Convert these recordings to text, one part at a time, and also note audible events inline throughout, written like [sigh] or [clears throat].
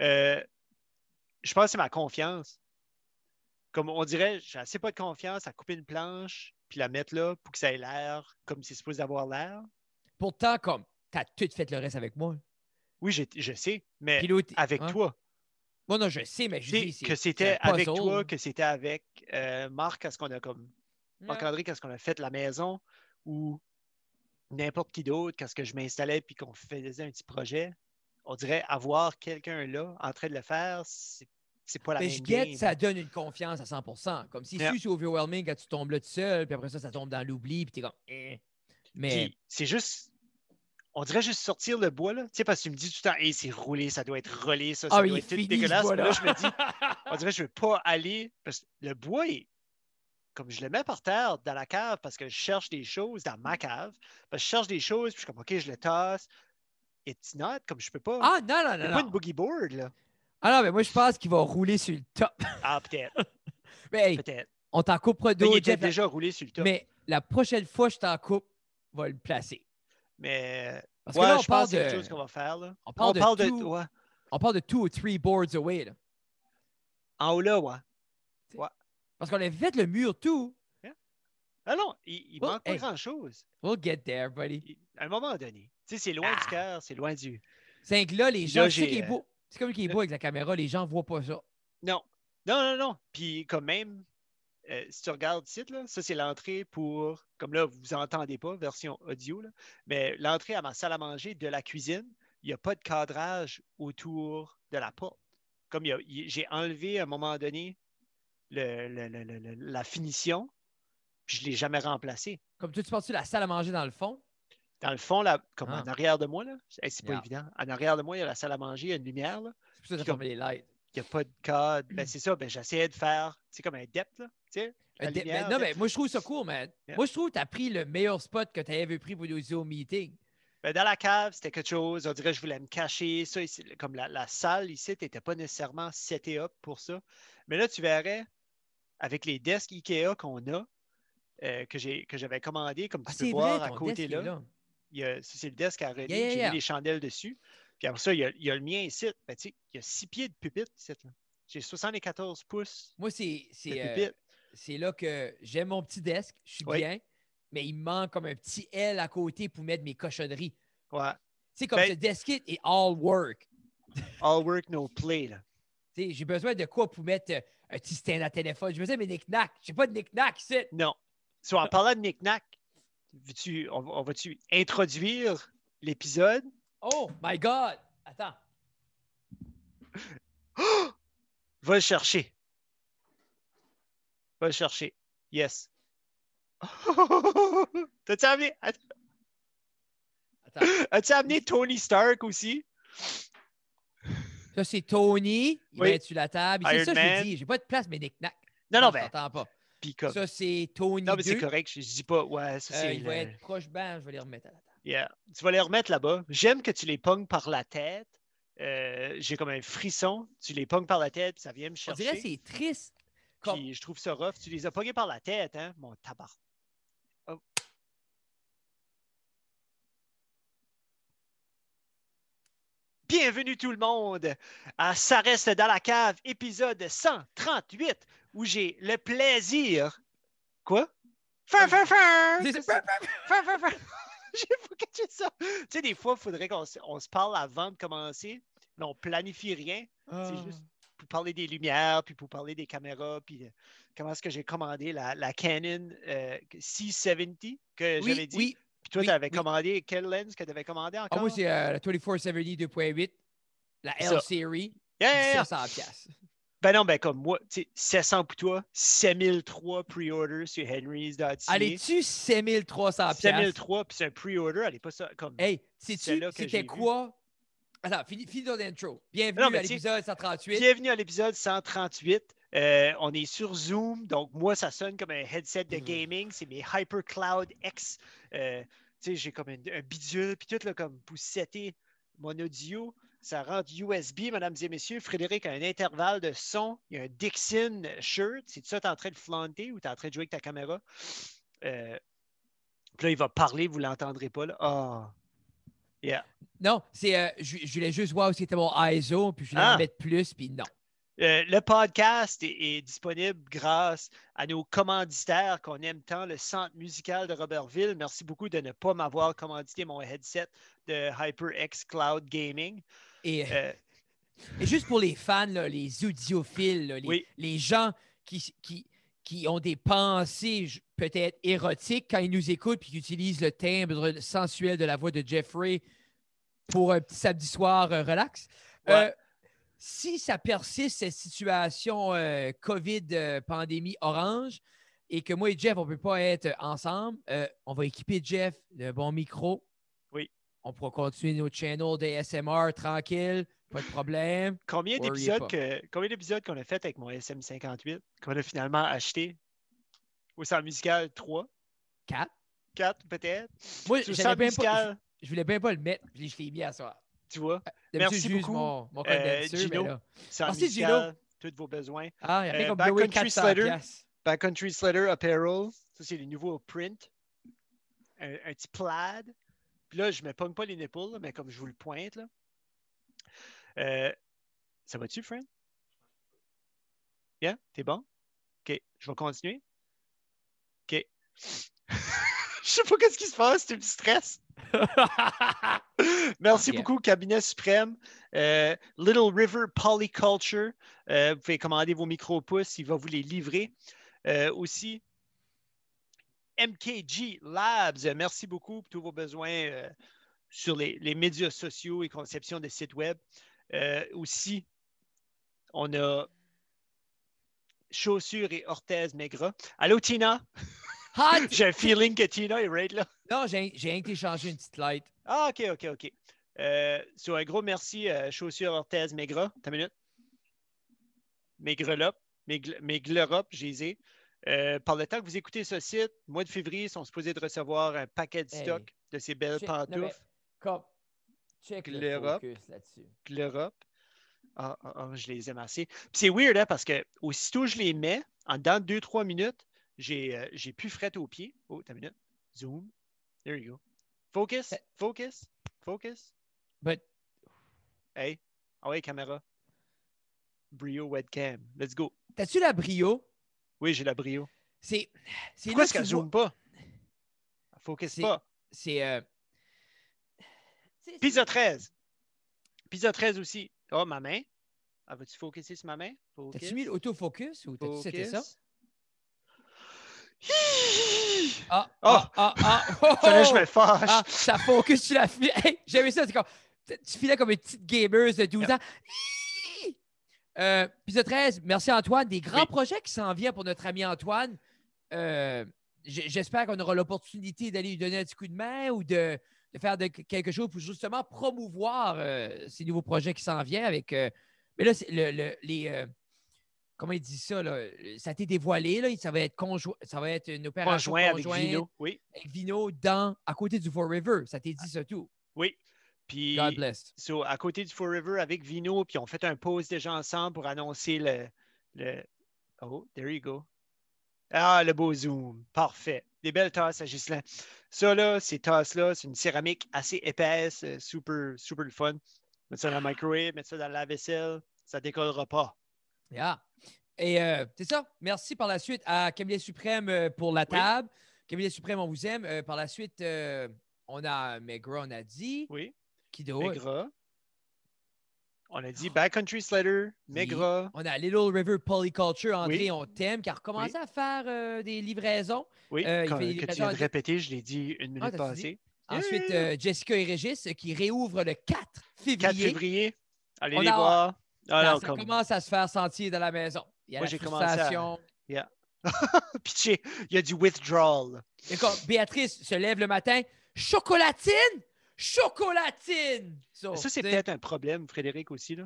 Euh, je pense que c'est ma confiance. Comme on dirait, j'ai assez pas de confiance à couper une planche puis la mettre là pour que ça ait l'air comme c'est supposé avoir l'air. Pourtant, comme, t'as tout fait le reste avec moi. Oui, je sais, mais avec hein? toi. Moi, non, je sais, mais je dis. que c'était avec puzzle. toi, que c'était avec euh, Marc, qu'est-ce qu'on a comme. Ouais. Marc-André, qu'est-ce qu'on a fait la maison ou n'importe qui d'autre, qu'est-ce que je m'installais puis qu'on faisait un petit projet. On dirait avoir quelqu'un là en train de le faire, c'est c'est pas la Mais même je guette, game. ça donne une confiance à 100% Comme si Yeah. c'est overwhelming quand tu tombes là tout seul, puis après ça, ça tombe dans l'oubli, puis t'es comme. eh. Mais c'est juste. On dirait juste sortir le bois, là. Tu sais, parce que tu me dis tout le temps, hey, c'est roulé, ça doit être relé, ça, ça ah, doit être tout dégueulasse. Là, je me dis, [laughs] on dirait que je veux pas aller. Parce que le bois est. Comme je le mets par terre dans la cave parce que je cherche des choses dans ma cave. Parce que je cherche des choses, puis je suis comme, OK, je le tasse. It's not, comme je peux pas. ah, non, non, non. a pas une boogie board, là. Ah non, mais moi, je pense qu'il va rouler sur le top. Ah, peut-être, [laughs] mais hey, peut-être. on t'en coupera Mais il d'autres. était déjà roulé sur le top. Mais la prochaine fois que je t'en coupe, on va le placer. Mais Parce ouais, que là, on je pense parle c'est de. chose qu'on va faire, là. On parle On de parle de. ouais. On parle de two ou three boards away. Là. En haut là, ouais. Parce qu'on avait fait le mur tout. Ah non, il, il Oh, manque pas grand-chose. We'll get there, buddy. À un moment donné. Tu sais, c'est loin du Ah. cœur, c'est loin du. C'est que là, les gens, sais j'ai, qu'il est euh, beau. C'est comme qu'il est beau avec la caméra, les gens voient pas ça. Non. Non, non, non. Puis comme même, euh, si tu regardes ici, là, ça c'est l'entrée pour. Comme là, vous entendez pas, version audio, là, mais l'entrée à ma salle à manger de la cuisine, il n'y a pas de cadrage autour de la porte. Comme j'ai enlevé à un moment donné le- le- le- le- le- la finition, puis je ne l'ai jamais remplacé. Comme toi, tu penses-tu la salle à manger dans le fond? Dans le fond, là, comme Ah. en arrière de moi, là, hey, c'est pas évident. En arrière de moi, il y a la salle à manger, il y a une lumière, là. C'est pour ça les lights. il n'y a pas de cadre. Ben, c'est ça, ben, j'essayais de faire, c'est comme un depth, là, tu sais. la de- lumière, mais non, depth. mais moi, je trouve ça cool, man. Yeah. Moi, je trouve que tu as pris le meilleur spot que tu avais pris pour nos Zoom meetings. Ben, dans la cave, c'était quelque chose. On dirait que je voulais me cacher. Ça, ici, comme la, la salle ici n'était pas nécessairement setée up pour ça. Mais là, tu verrais, avec les desks IKEA qu'on a, euh, que j'ai- que j'avais commandé, comme tu Ah, peux voir vrai, à côté là. C'est le desk à René. Yeah, yeah, J'ai yeah. mis les chandelles dessus. Puis après ça, il y a, il y a le mien ici. Ben, il y a six pieds de pupitre ici. J'ai 74 pouces Moi, c'est euh, là que j'aime mon petit desk, je suis Oui. bien, mais il me manque comme un petit L à côté pour mettre mes cochonneries. Ouais. Tu sais, comme Ben- ce desk kit est all work. [laughs] All work, no play. Là. Tu sais, J'ai besoin de quoi pour mettre euh, un petit stand à téléphone? J'ai besoin de mes knick-knack. J'ai pas de knick-knack ici. Non. So, en parlant de knick-knack, veux-tu- on, on va-tu introduire l'épisode? Oh my God! Attends. [gasps] Va le chercher. Va le chercher. Yes. [laughs] T'as-tu amené, Attends. as-tu amené Tony Stark aussi? Ça, c'est Tony. Il va Oui. être sur la table? C'est ça, je dis. J'ai pas de place, mes knick-knack. Non, non, ben, pas. Ça, c'est Tony non, mais c'est 2. correct, je, dis pas, ouais, ça Euh, c'est. il va être proche banc. Je vais les remettre à la table. Yeah. Tu vas les remettre là-bas. J'aime que tu les pognes par la tête. Euh, J'ai comme un frisson. Tu les pognes par la tête, puis ça vient me On chercher. dirait que c'est triste. Comme- Puis je trouve ça rough. Tu les as pognés par la tête, hein, mon tabac. Oh. Bienvenue tout le monde à Ça reste dans la cave, épisode 138, où j'ai le plaisir. Quoi? Fin, fin, fin! [laughs] J'ai pas catché ça. Tu sais, des fois, il faudrait qu'on se, parle avant de commencer, mais on planifie rien. C'est Ah. juste pour parler des lumières, puis pour parler des caméras, puis euh, comment est-ce que j'ai commandé la, la Canon euh, C70 que Oui, j'avais dit. oui. Puis toi, oui, tu avais oui. commandé quelle lens que tu avais commandé Ah, encore? moi, c'est euh, la 2470 2.8, la. L-Series, Yeah, yeah, yeah. 700 piastres. Ben non, ben comme moi, tu sais, 700 pour toi, 7003 pre-order sur Henry's.ca. Allez-tu 7300 piastres? 7003, puis c'est un pre-order, allez pas ça comme. Hey, sais-tu c'était quoi? Attends, finis, finis ton intro. Bienvenue Non, à l'épisode 138. Bienvenue à l'épisode 138. Euh, on est sur Zoom, donc moi, ça sonne comme un headset de Mhm. gaming. C'est mes HyperCloud X. Euh, tu sais, j'ai comme un, un bidule, puis tout, là, comme pour setter mon audio. Ça rentre USB, mesdames et messieurs. Frédéric a un intervalle de son. Il y a un Dixon shirt. C'est ça, tu es en train de flanter ou tu es en train de jouer avec ta caméra? Euh, puis là, il va parler, vous ne l'entendrez pas. Là. Ah! Yeah. Non, c'est, euh, je, je voulais juste voir où c'était mon ISO, puis je voulais Ah. en mettre plus, puis non. Euh, le podcast est, est disponible grâce à nos commanditaires qu'on aime tant, le Centre musical de Robertville. Merci beaucoup de ne pas m'avoir commandité mon headset de HyperX Cloud Gaming. Et, Euh, [laughs] et juste pour les fans, là, les audiophiles, là, les, Oui. les gens qui, qui, qui ont des pensées peut-être érotiques quand ils nous écoutent puis qui utilisent le timbre sensuel de la voix de Jeffrey pour un petit samedi soir euh, relax. Ouais. Si ça persiste, cette situation euh, COVID, euh, pandémie orange, et que moi et Jeff, on ne peut pas être ensemble, euh, on va équiper Jeff de bons micros. Oui. On pourra continuer nos channels d'ASMR tranquille, pas de problème. combien d'épisodes que combien d'épisodes qu'on a fait avec mon SM58 qu'on a finalement acheté? Au Centre musical 3, Quatre. 4 peut-être? Moi, je, voulais bien pas le mettre, je l'ai mis à soir. Tu vois, D'habitude, Merci beaucoup, mon, mon euh, Gino. Centre Merci, Gino. tous vos besoins. Ah, il y a Euh, Backcountry louer 400 Slider. piastres. Backcountry Slater Apparel, ça c'est les nouveaux print. Un, un petit plaid. Puis là, je ne me pogne pas les nipples, là, mais comme je vous le pointe. Là. Euh, ça va-tu, friend? Yeah? T'es bon? OK. Je vais continuer. OK. [laughs] je sais pas qu'est-ce qui se passe, tu me stresses. [laughs] Merci beaucoup, Cabinet Suprême. Euh, Little River Polyculture. Euh, vous pouvez commander vos micro-pouces, il va vous les livrer. Euh, aussi, MKG Labs. Merci beaucoup pour tous vos besoins sur les, les médias sociaux et conception de sites web. Aussi, on a Chaussures et Orthèse Maigrat. Allô, Tina? [laughs] Hot! [laughs] J'ai un feeling que Tina est right là. Non, j'ai rien que une petite light. Ah, OK, OK, OK. Euh, sur un gros merci, euh, Chaussures Orthèse Maigrat. T'as une minute? Maigrelop, Maiglerop, j'ai. Euh, par le temps que vous écoutez ce site, mois de février, ils sont supposés de recevoir un paquet de Hey. stock de ces belles Check- non, mais pantoufles. Comme, check le focus là-dessus. Ah, ah, ah, je les aime assez. C'est weird, hein, parce que aussitôt je les mets, en dedans de 2-3 minutes, j'ai euh, j'ai plus fret aux pieds. Oh, t'as une minute. Zoom. There you go. Focus, Eh. focus, focus. But, Hey, ah ouais, caméra. Brio webcam. Let's go. t'as-tu la brio? Oui, j'ai la brio. C'est. c'est Pourquoi là est-ce que qu'elle tu zoome pas? Elle focus C'est- pas. C'est. euh, Pizza c'est- 13. Pizza 13 aussi. Oh, ma main. Ah, vas-tu focuser sur ma main? Focus. T'as-tu mis l'autofocus ou t'as-tu c'était ça? Ah, Oh! ah, ah, ah, oh, [laughs] Fallait que je oh! me fâche. Ah, ça focus sur la fille. [laughs] Hey, j'avais ça, c'est comme. Tu filais comme une petite gamer de 12 ans. Euh, Pizza 13, merci Antoine. Des grands Oui. projets qui s'en viennent pour notre ami Antoine. Euh, J'espère qu'on aura l'opportunité d'aller lui donner un petit coup de main ou de, de faire de- quelque chose pour justement promouvoir euh, ces nouveaux projets qui s'en viennent avec. mais là, c'est le, le- les. Euh, comment il dit ça? Là? Ça a été dévoilé. Là, ça, va être conjoint, ça va être une opération Conjoint avec Vino. Oui, avec Vino dans, à côté du Four River. Ça t'est dit ça tout. oui. Puis, God bless. so, à côté du Forever avec Vino, puis on fait un pause déjà ensemble pour annoncer le, le. Oh, there you go. Ah, le beau zoom. Parfait. Des belles tasses à Ghislain. Ça, là, ces tasses-là, c'est une céramique assez épaisse, euh, super, super le fun. Mettre ça dans la microwave, mettre ça dans la vaisselle, ça décollera pas. Yeah. Et euh, c'est ça. Merci par la suite à Cabinet Suprême euh, pour la table. Cabinet Suprême, on vous aime. Euh, par la suite, euh, on a Megra, on a dit. Oui. Qui d'autre? Megra. On a dit Backcountry Slater, Megra. On a Little River Polyculture. André, Oui. on t'aime, qui a recommencé à faire euh, des livraisons. Oui, Euh, il fait que tu viens de répéter, je l'ai dit une minute t'as-tu passée. Ensuite, euh, Jessica et Régis, qui réouvrent le 4 février. 4 février. Allez On les a- voir. Ah Ça, non, ça comme... commence à se faire sentir dans la maison. Il y a Moi, la j'ai commencé à- frustration. [laughs] Pitché, il y a du withdrawal. Quand Béatrice se lève le matin, chocolatine, chocolatine. So, Ça, c'est peut-être un problème, Frédéric, aussi. Là.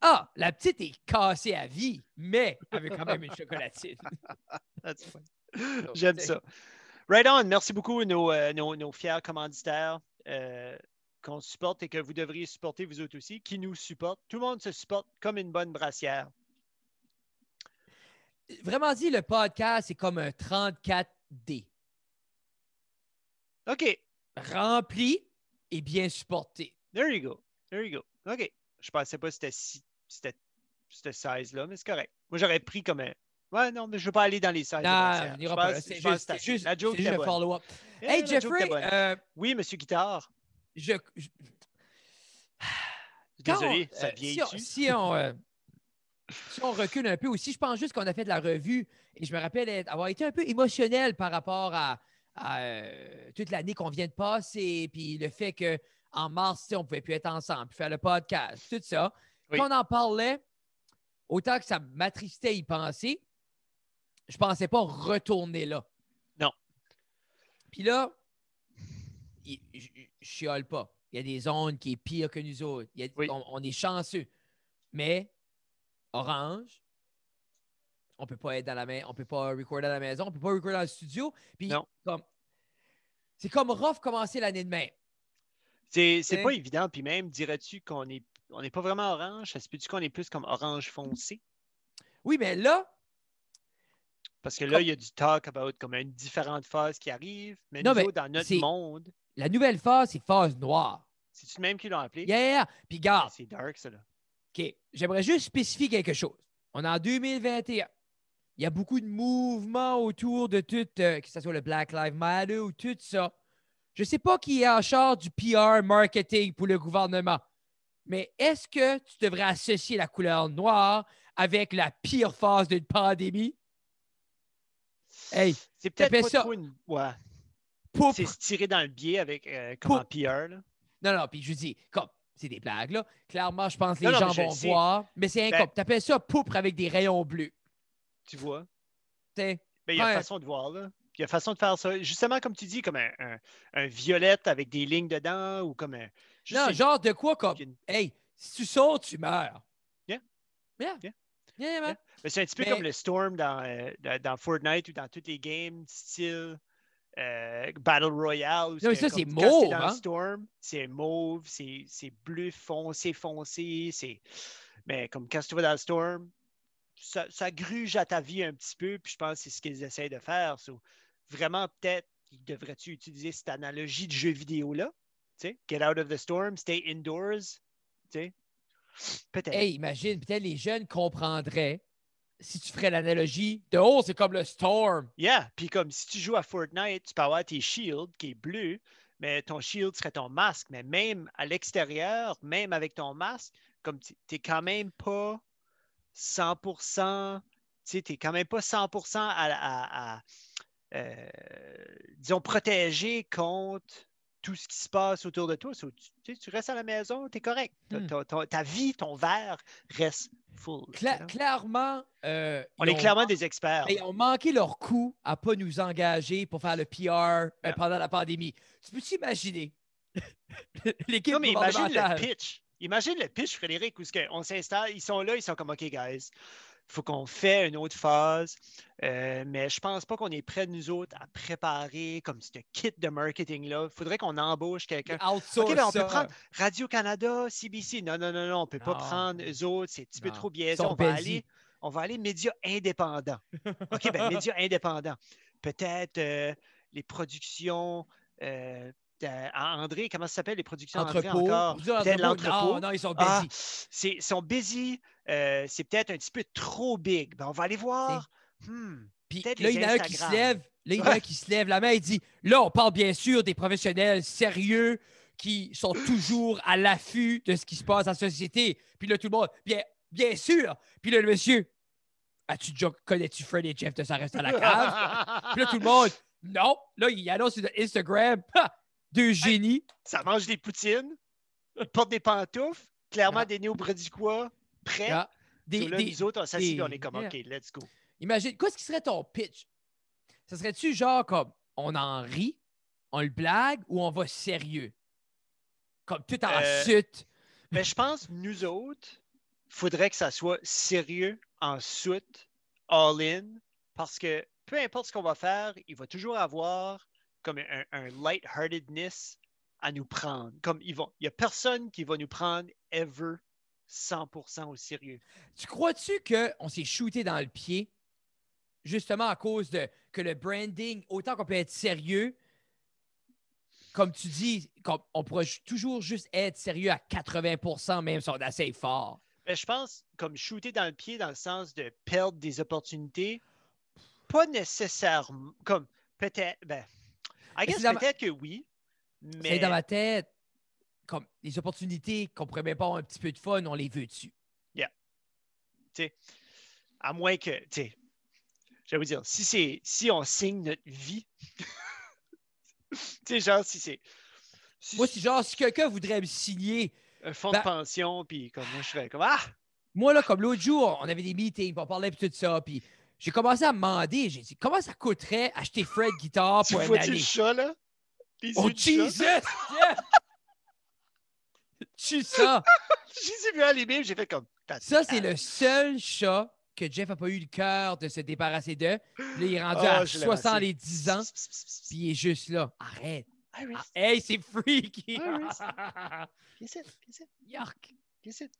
Ah, la petite est cassée à vie, mais elle veut quand même une chocolatine. [laughs] That's fun. So, J'aime ça. Right on. Merci beaucoup, nos, euh, nos, nos fiers commanditaires euh, qu'on supporte et que vous devriez supporter, vous autres aussi, qui nous supportent. Tout le monde se supporte comme une bonne brassière. Vraiment dit, le podcast, c'est comme un 34D. OK. Rempli, et bien supporté. There you go. There you go. OK. Je pensais pas que c'était si, c'était ce size-là, mais c'est correct. Moi, j'aurais pris comme un. Ouais, non, mais je ne veux pas aller dans les sizes. Non, on n'ira pas. C'est juste, juste, la joke juste bonne. follow-up. Hey, Jeffrey, euh, Oui, monsieur Guitare. Je, je- Désolé, ça euh, vieillit si, on, si euh, si on recule un peu aussi, je pense juste qu'on a fait de la revue et je me rappelle être- avoir été un peu émotionnel par rapport à, à, euh, toute l'année qu'on vient de passer, puis le fait qu'en mars, on ne pouvait plus être ensemble, puis faire le podcast, tout ça. Oui. Quand on en parlait, autant que ça m'attristait y penser, je ne pensais pas retourner là. Non. Puis là, chiale pas. Il y a des zones qui est pire que nous autres. Il y a- Oui. on, on est chanceux. Mais Orange, on peut pas être dans la main, on peut pas recorder à la maison, on peut pas recorder dans le studio. Puis comme c'est comme rough commencer l'année de mai. C'est Ouais. pas évident. Puis même, dirais-tu qu'on est on n'est pas vraiment orange? Ça se peut-tu qu'on est plus comme orange foncé? Oui, mais là, Parce que là, il y a du talk about comme une différente phase qui arrive. Mais Non, nous mais dans notre monde, la nouvelle phase, c'est phase noire. c'est-tu même qui l'ont appelé? Yeah. Puis garde, C'est dark, ça, là. OK, j'aimerais juste spécifier quelque chose. On est en 2021. Il y a beaucoup de mouvements autour de tout, euh, que ce soit le Black Lives Matter ou tout ça. Je ne sais pas qui est en charge du PR marketing pour le gouvernement, mais est-ce que tu devrais associer la couleur noire avec la pire phase d'une pandémie? Hey, C'est peut-être pas ça- trop une. Ouais. C'est se tirer dans le biais avec euh, comme en Pour- PR, là. Non, non, puis je dis, comme, c'est des blagues, là. Clairement, je pense que les non, gens mais vont sais. voir, mais c'est un Ben- comme, t'appelles ça poupre avec des rayons bleus. Tu vois? T'sais. Ben, il y a Ouais. façon de voir, là. Il y a façon de faire ça. Justement, comme tu dis, comme un, un, un violette avec des lignes dedans ou comme un. je Non, sais, genre de quoi comme, une- hey, si tu sautes, tu meurs. Yeah. Yeah. Yeah. Yeah. Mais c'est un petit peu Mais- comme le Storm dans, euh, dans, dans Fortnite ou dans toutes les games style euh, Battle Royale. Non, mais ça, c'est mauve, hein? Storm, c'est mauve, c'est c'est bleu foncé, foncé. c'est Mais comme quand tu vas dans le Storm, ça, ça gruge à ta vie un petit peu, puis je pense que c'est ce qu'ils essaient de faire. So, vraiment, peut-être, devrais-tu utiliser cette analogie de jeu vidéo-là? Get out of the storm, stay indoors. Peut-être. Hey, imagine, peut-être les jeunes comprendraient si tu ferais l'analogie de oh, c'est comme le storm. Yeah, puis comme si tu joues à Fortnite, tu peux avoir tes shields qui est bleu, mais ton shield serait ton masque. Mais même à l'extérieur, même avec ton masque, comme tu n'es quand même pas 100%, tu tu quand même pas 100% à, à- à, euh, disons, protégé contre tout ce qui se passe autour de toi. Tu, restes à la maison, tu es correct. Ta- Hmm. ta- ta- ta vie, ton verre reste full. Cla- clairement, euh, On est ont- clairement des experts. Ils ont manqué leur coup à pas nous engager pour faire le PR euh, pendant la pandémie. Tu peux t'imaginer? [laughs] L'équipe Non, mais imagine le pitch. Imagine le pitch, Frédéric, où on s'installe, ils sont là, ils sont comme OK, guys, il faut qu'on fait une autre phase. euh, mais je pense pas qu'on est prêts, nous autres, à préparer comme ce kit de marketing-là. Il faudrait qu'on embauche quelqu'un. OK, ben on peut prendre Radio-Canada, CBC. Non, non, non, non, on peut pas prendre eux autres. C'est un petit peu trop biaisé. On va, aller, on va aller médias indépendants. OK, ben [laughs] médias indépendants. Peut-être euh, les productions. euh, de- André, comment ça s'appelle les productions André encore? L'entrepôt. Non, non, ils sont Ah, busy. c'est, ils sont busy. euh, c'est peut-être un petit peu trop big. Ben, on va aller voir. Hmm, Puis là, il y en a un qui se lève. Là, il y en a un qui se lève la main et dit Là, on parle bien sûr des professionnels sérieux qui sont toujours à l'affût de ce qui se passe dans la société. Puis là, tout le monde, bien, bien sûr. Puis là, le monsieur, as-tu déjà connais-tu Fred et Jeff de ça reste à la cave? [laughs] Puis là, tout le monde, non. Là, il annonce sur Instagram Ha! Deux génies. Ça mange des poutines, ils portent des pantoufles, clairement Ah. des néo-brediquois prêts. Ah, des- So là, des- nous autres, on s'assied on est comme. OK, let's go. Imagine, qu'est-ce qui serait ton pitch? Ça serait-tu genre comme on en rit, on le blague ou on va sérieux? Comme tout en Euh, suite. Mais je pense, nous autres, il faudrait que ça soit sérieux, en soute, all-in, parce que peu importe ce qu'on va faire, il va toujours avoir comme un, un lightheartedness à nous prendre. Comme ils vont, il n'y a personne qui va nous prendre ever 100% au sérieux. Tu crois-tu qu'on s'est shooté dans le pied justement à cause de que le branding, autant qu'on peut être sérieux, comme tu dis, comme on pourra ju- toujours juste être sérieux à 80% même si on est assez fort? Ben, je pense comme shooter dans le pied dans le sens de perdre des opportunités, pas nécessairement comme peut-être ben I guess ma- peut-être que oui, C'est mais dans ma tête, comme les opportunités qu'on pourrait même pas avoir un petit peu de fun, on les veut dessus. à moins que tu sais je vais vous dire si c'est si on signe notre vie [laughs] tu sais genre si c'est si Moi, si genre, si quelqu'un voudrait me signer, un fonds ben- de pension puis comme moi je serais comme ah moi, là, comme l'autre jour, on avait des meetings, puis on parlait puis tout ça, puis j'ai commencé à me demander, j'ai dit, comment ça coûterait acheter Fred Guitar tu pour une vois-tu le année? chat là? Les Oh? Jesus! Tu ça? [laughs] j'ai vu aller j'ai fait comme Ça, c'est le seul chat que Jeff n'a pas eu le cœur de se débarrasser de. Puis Là, il est rendu Ah, à je l'ai 70 ans, puis il est juste là. Arrête. Iris, Ah, hey, c'est freaky! Iris. [laughs] viens ici, viens ici, Yuck! viens ici.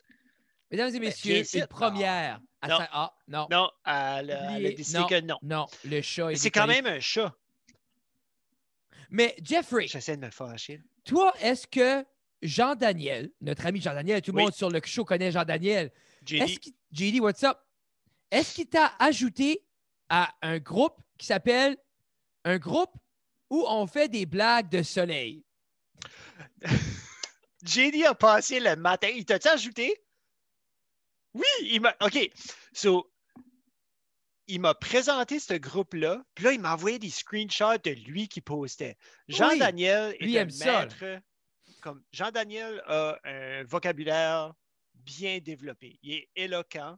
Mesdames et messieurs, une première. à Non. Ah, non. Non, elle, a décidé non, que non. Non, le chat Mais est c'est quand même un chat. Mais Jeffrey, J'essaie de me fâcher. toi, est-ce que Jean-Daniel, notre ami Jean-Daniel, tout le Oui. monde sur le show connaît Jean-Daniel, qu'il, JD, what's up? Est-ce qu'il t'a ajouté à un groupe qui s'appelle un groupe où on fait des blagues de soleil? [laughs] JD a passé le matin. Il t'a-tu ajouté? Oui, il m'a. OK. So, il m'a présenté ce groupe-là. Puis là, il m'a envoyé des screenshots de lui qui postait. Jean-Daniel est un ça. maître. Comme Jean-Daniel a un vocabulaire bien développé. Il est éloquent.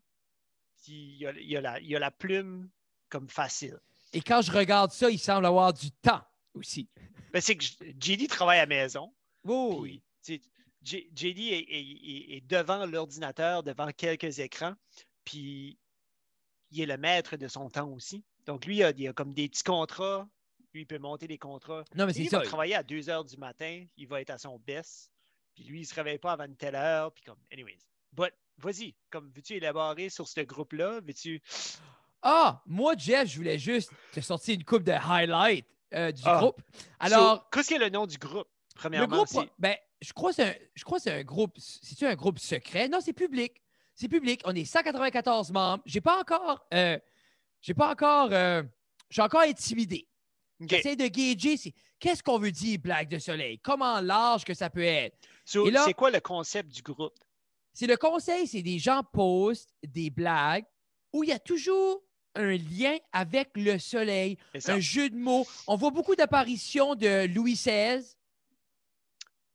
Puis il a, il a la, il a la plume comme facile. Et quand je regarde ça, il semble avoir du temps aussi. Ben, c'est que JD travaille à la maison. Oh, oui. JD est, est- est- est devant l'ordinateur, devant quelques écrans, puis il est le maître de son temps aussi. Donc, lui, il a, il a comme des petits contrats. Lui, il peut monter des contrats. Non, mais Lui, il ça. va travailler à 2 heures du matin, il va être à son best. Puis lui, il ne se réveille pas avant une telle heure. Puis comme, anyways. But, vas-y, comme, veux-tu élaborer sur ce groupe-là? Veux-tu. [gasps] Ah, moi, Jeff, je voulais juste te sortir une coupe de highlight euh, du Ah. groupe. Alors, So, qu'est-ce qu'est le nom du groupe? Le Premièrement, groupe, c'est- ben, je crois que c'est un, groupe. C'est-tu un groupe secret? Non, c'est public. C'est public. On est 194 membres. J'ai pas encore. euh, j'ai pas encore. euh, je suis encore intimidé. OK. J'essaie de gager. Qu'est-ce qu'on veut dire, blague de soleil? Comment large que ça peut être? So, c'est quoi le concept du groupe? C'est le conseil, c'est des gens postent des blagues où il y a toujours un lien avec le soleil, un jeu de mots. On voit beaucoup d'apparitions de Louis XVI,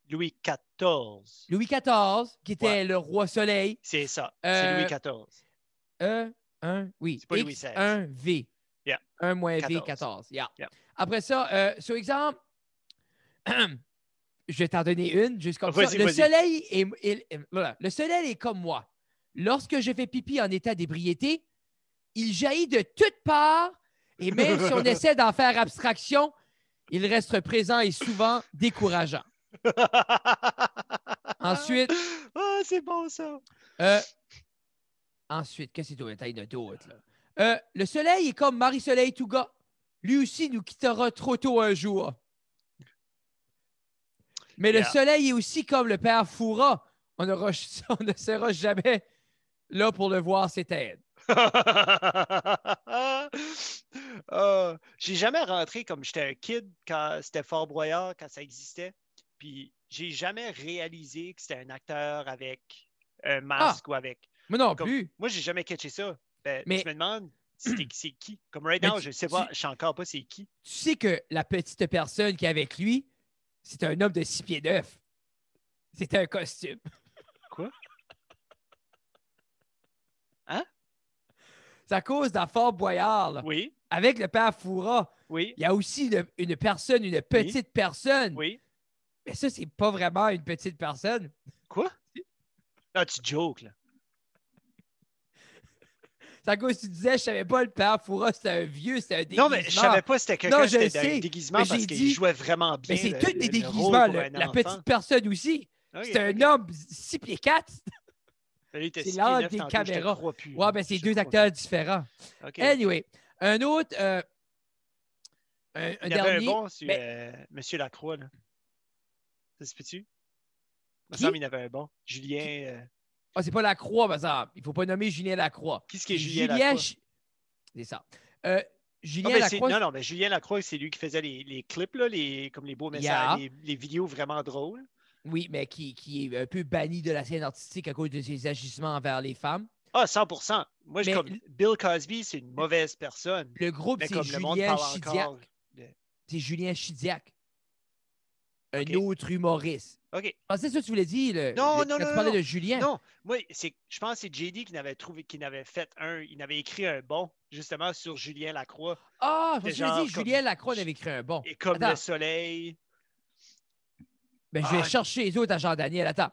Louis XIV. Louis XIV, qui était Ouais. le roi soleil. C'est ça. Euh, C'est Louis XIV. E, 1, oui. C'est pas Louis XVI. 1, V. Yeah. 1 moins V, 14. 14. Yeah. Yeah. Après ça, euh, sur exemple, [clears throat] je vais t'en donner une, juste comme ça. Le soleil, est, est- voilà. le soleil est comme moi. Lorsque je fais pipi en état d'ébriété, il jaillit de toutes parts et même si on [laughs] essaie d'en faire abstraction, il reste présent et souvent décourageant. Ensuite, [laughs] Ah, c'est bon ça. Euh, ensuite, qu'est-ce que c'est a d'autre? Euh, le soleil est comme Marie-Soleil Touga. Lui aussi nous quittera trop tôt un jour. Mais le soleil est aussi comme le père Foura. On, aura- [laughs] on ne sera jamais là pour le voir s'éteindre. [laughs] Ah, j'ai jamais rentré comme j'étais un kid quand c'était Fort Boyard, quand ça existait. Puis j'ai jamais réalisé que c'était un acteur avec un masque ou avec. Moi non Comme- plus. Moi, j'ai jamais catché ça. Ben, Mais- Je me demande [clears throat] c'est qui? Comme right now, tu- je sais tu- pas, je sais encore pas c'est qui. Tu sais que la petite personne qui est avec lui, c'est un homme de six pieds neuf. C'était un costume. [laughs] Quoi? Hein? C'est à cause d'un Fort Boyard. là. Oui, Avec le père Foura. oui, Il y a aussi une, une personne, une petite personne. oui. Mais ça, c'est pas vraiment une petite personne. Quoi? [laughs] Ah, tu jokes, là. C'est à cause que tu disais, je savais pas, le père Foura, c'était un vieux, c'était un déguisement. Non, mais je savais pas c'était quelqu'un qui était un déguisement mais parce qu'il jouait vraiment bien. Mais c'est tous des déguisements. le- la petite personne aussi. Ok, C'est un homme 6 pieds 4. [laughs] Lui, il était c'est neuf des caméras. plus, Ouais, là. ben c'est deux acteurs différents. Anyway, un autre, euh, un, un Il y avait dernier. un bon sur mais- euh, Monsieur Lacroix. Là. Ça se peut-tu? Il me semble qu'il avait un bon. Julien. euh, Ah, c'est pas Lacroix, par exemple. Il faut pas nommer Julien Lacroix. Qui est-ce qui est C'est Julien Lacroix? C'est ça. Euh, Julien Non, Lacroix, non, non, mais Julien Lacroix, c'est lui qui faisait les, les clips, là, les, comme les beaux Yeah. messages, les, les vidéos vraiment drôles. oui, mais qui, qui est un peu banni de la scène artistique à cause de ses agissements envers les femmes. Ah, 100% Moi, je comme Bill Cosby, c'est une mauvaise personne. Le groupe, c'est Julien Chidiac. de- C'est Julien Chidiac. Un autre humoriste. OK. Je pensais que ça que tu voulais dire. Le, Non, le- non, quand non, tu parlais non. de Julien. Non, moi, je pense que c'est JD qui n'avait trouvé, qui n'avait fait un, il n'avait écrit un bon, justement, sur Julien Lacroix. Ah, je me dit, Julien Lacroix avait écrit un bon. Et comme Attends. le soleil. Ben, je vais Ah. chercher les autres à Jean-Daniel. Attends.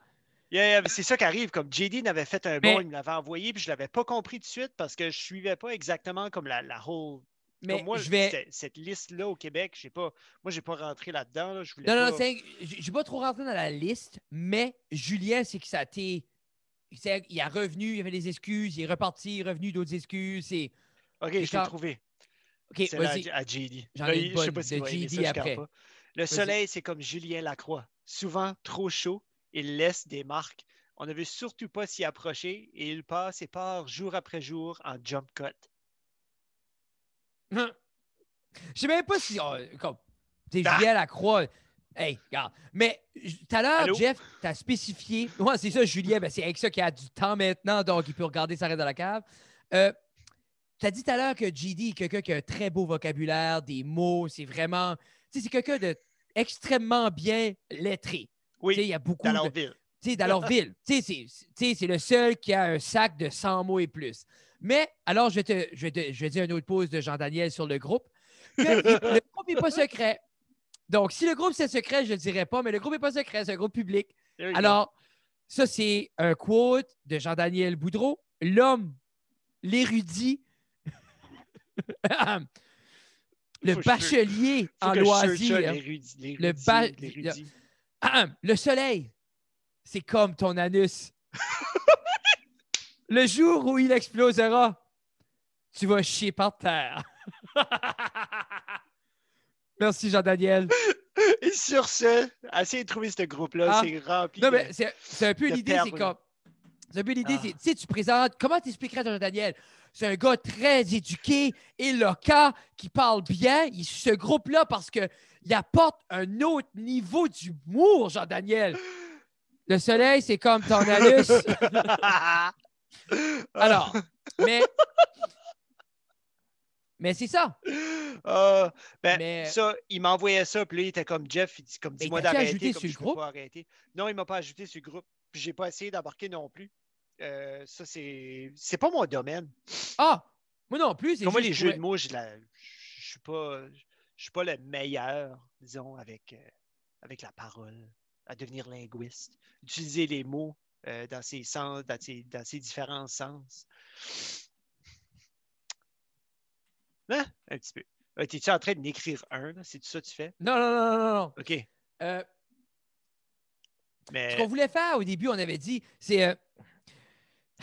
Yeah, yeah, c'est ça qui arrive. Comme JD n'avait fait un Mais- bon, il me l'avait envoyé, puis je l'avais pas compris tout de suite parce que je suivais pas exactement comme la, la whole. Mais comme moi, je vais. cette, cette liste-là au Québec, j'ai pas. Moi, j'ai pas rentré là-dedans. là, je Non, non, pas- non, c'est- je je vais pas trop rentrer dans la liste, mais Julien, c'est que ça a été. Il a revenu, il avait des excuses, il est reparti, il est revenu d'autres excuses. Ok, je l'ai trouvé. OK, vas-y. à, JD. J'en Là, ai je sais pas s'il de JD ça, je après. pas. Le soleil, c'est comme Julien Lacroix. Souvent trop chaud, il laisse des marques. On ne veut surtout pas s'y approcher et il passe et part jour après jour en jump cut. Je sais même pas si. oh, comme. T'es Ah! Julien Lacroix. Hey, regarde. Mais tout à l'heure? Jeff, t'as spécifié. Ouais, c'est ça, Julien. Ben, c'est avec ça qu'il a du temps maintenant, donc il peut regarder sa dans la cave. Euh, t'as dit tout à l'heure que GD est quelqu'un qui a un très beau vocabulaire, des mots. C'est vraiment. Tu sais, c'est quelqu'un de extrêmement bien lettré. Sais, il Oui, y a beaucoup dans de. leur ville. Tu sais, dans leur [laughs] ville. Tu sais, c'est le seul qui a un sac de 100 mots et plus. Mais, alors, je vais, te, je vais, te- je vais dire une autre pause de Jean-Daniel sur le groupe. que le groupe n'est pas secret. Donc, si le groupe c'est secret, je ne le dirais pas, mais le groupe n'est pas secret, c'est un groupe public. Alors, ça, c'est un quote de Jean-Daniel Boudreau. L'homme, l'érudit, [laughs] le bachelier en l'érudit- Le ba- [clears throat] le soleil, c'est comme ton anus. [laughs] le jour où il explosera, tu vas chier par terre. [laughs] Merci, Jean-Daniel. Et sur ce, essayez de trouver ce groupe-là. Ah. C'est rempli. Non, mais c'est un peu l'idée, c'est comme. C'est un peu l'idée, Ah. c'est, tu sais, tu présentes. Comment t'expliquerais à Jean-Daniel? C'est un gars très éduqué, éloquent, qui parle bien. Il ce groupe-là parce qu'il apporte un autre niveau d'humour, Jean-Daniel. Le soleil, c'est comme ton [laughs] anus. [laughs] Alors, mais. Mais c'est ça. Ah, ben, Mais- ça, il m'envoyait ça, puis là, il était comme Jeff, il dit comme Mais dis-moi d'arrêter, ajouté comme je peux groupe? pas arrêter. Non, il m'a pas ajouté sur le groupe. Puis j'ai pas essayé d'embarquer non plus. Euh, ça, c'est. C'est pas mon domaine. Ah! Moi non plus. c'est Comme moi, les je jeux de mots, je la- je suis pas. Je suis pas le meilleur, disons, avec, euh, avec la parole, à devenir linguiste. Utiliser les mots euh, dans ses sens, dans ses, dans ses différents sens. Hein? Un petit peu. Euh, T'es-tu en train de n'écrire un? C'est tout ça que tu fais? Non, non, non, non, non. OK. Euh, ce Mais... qu'on voulait faire au début, on avait dit, c'est.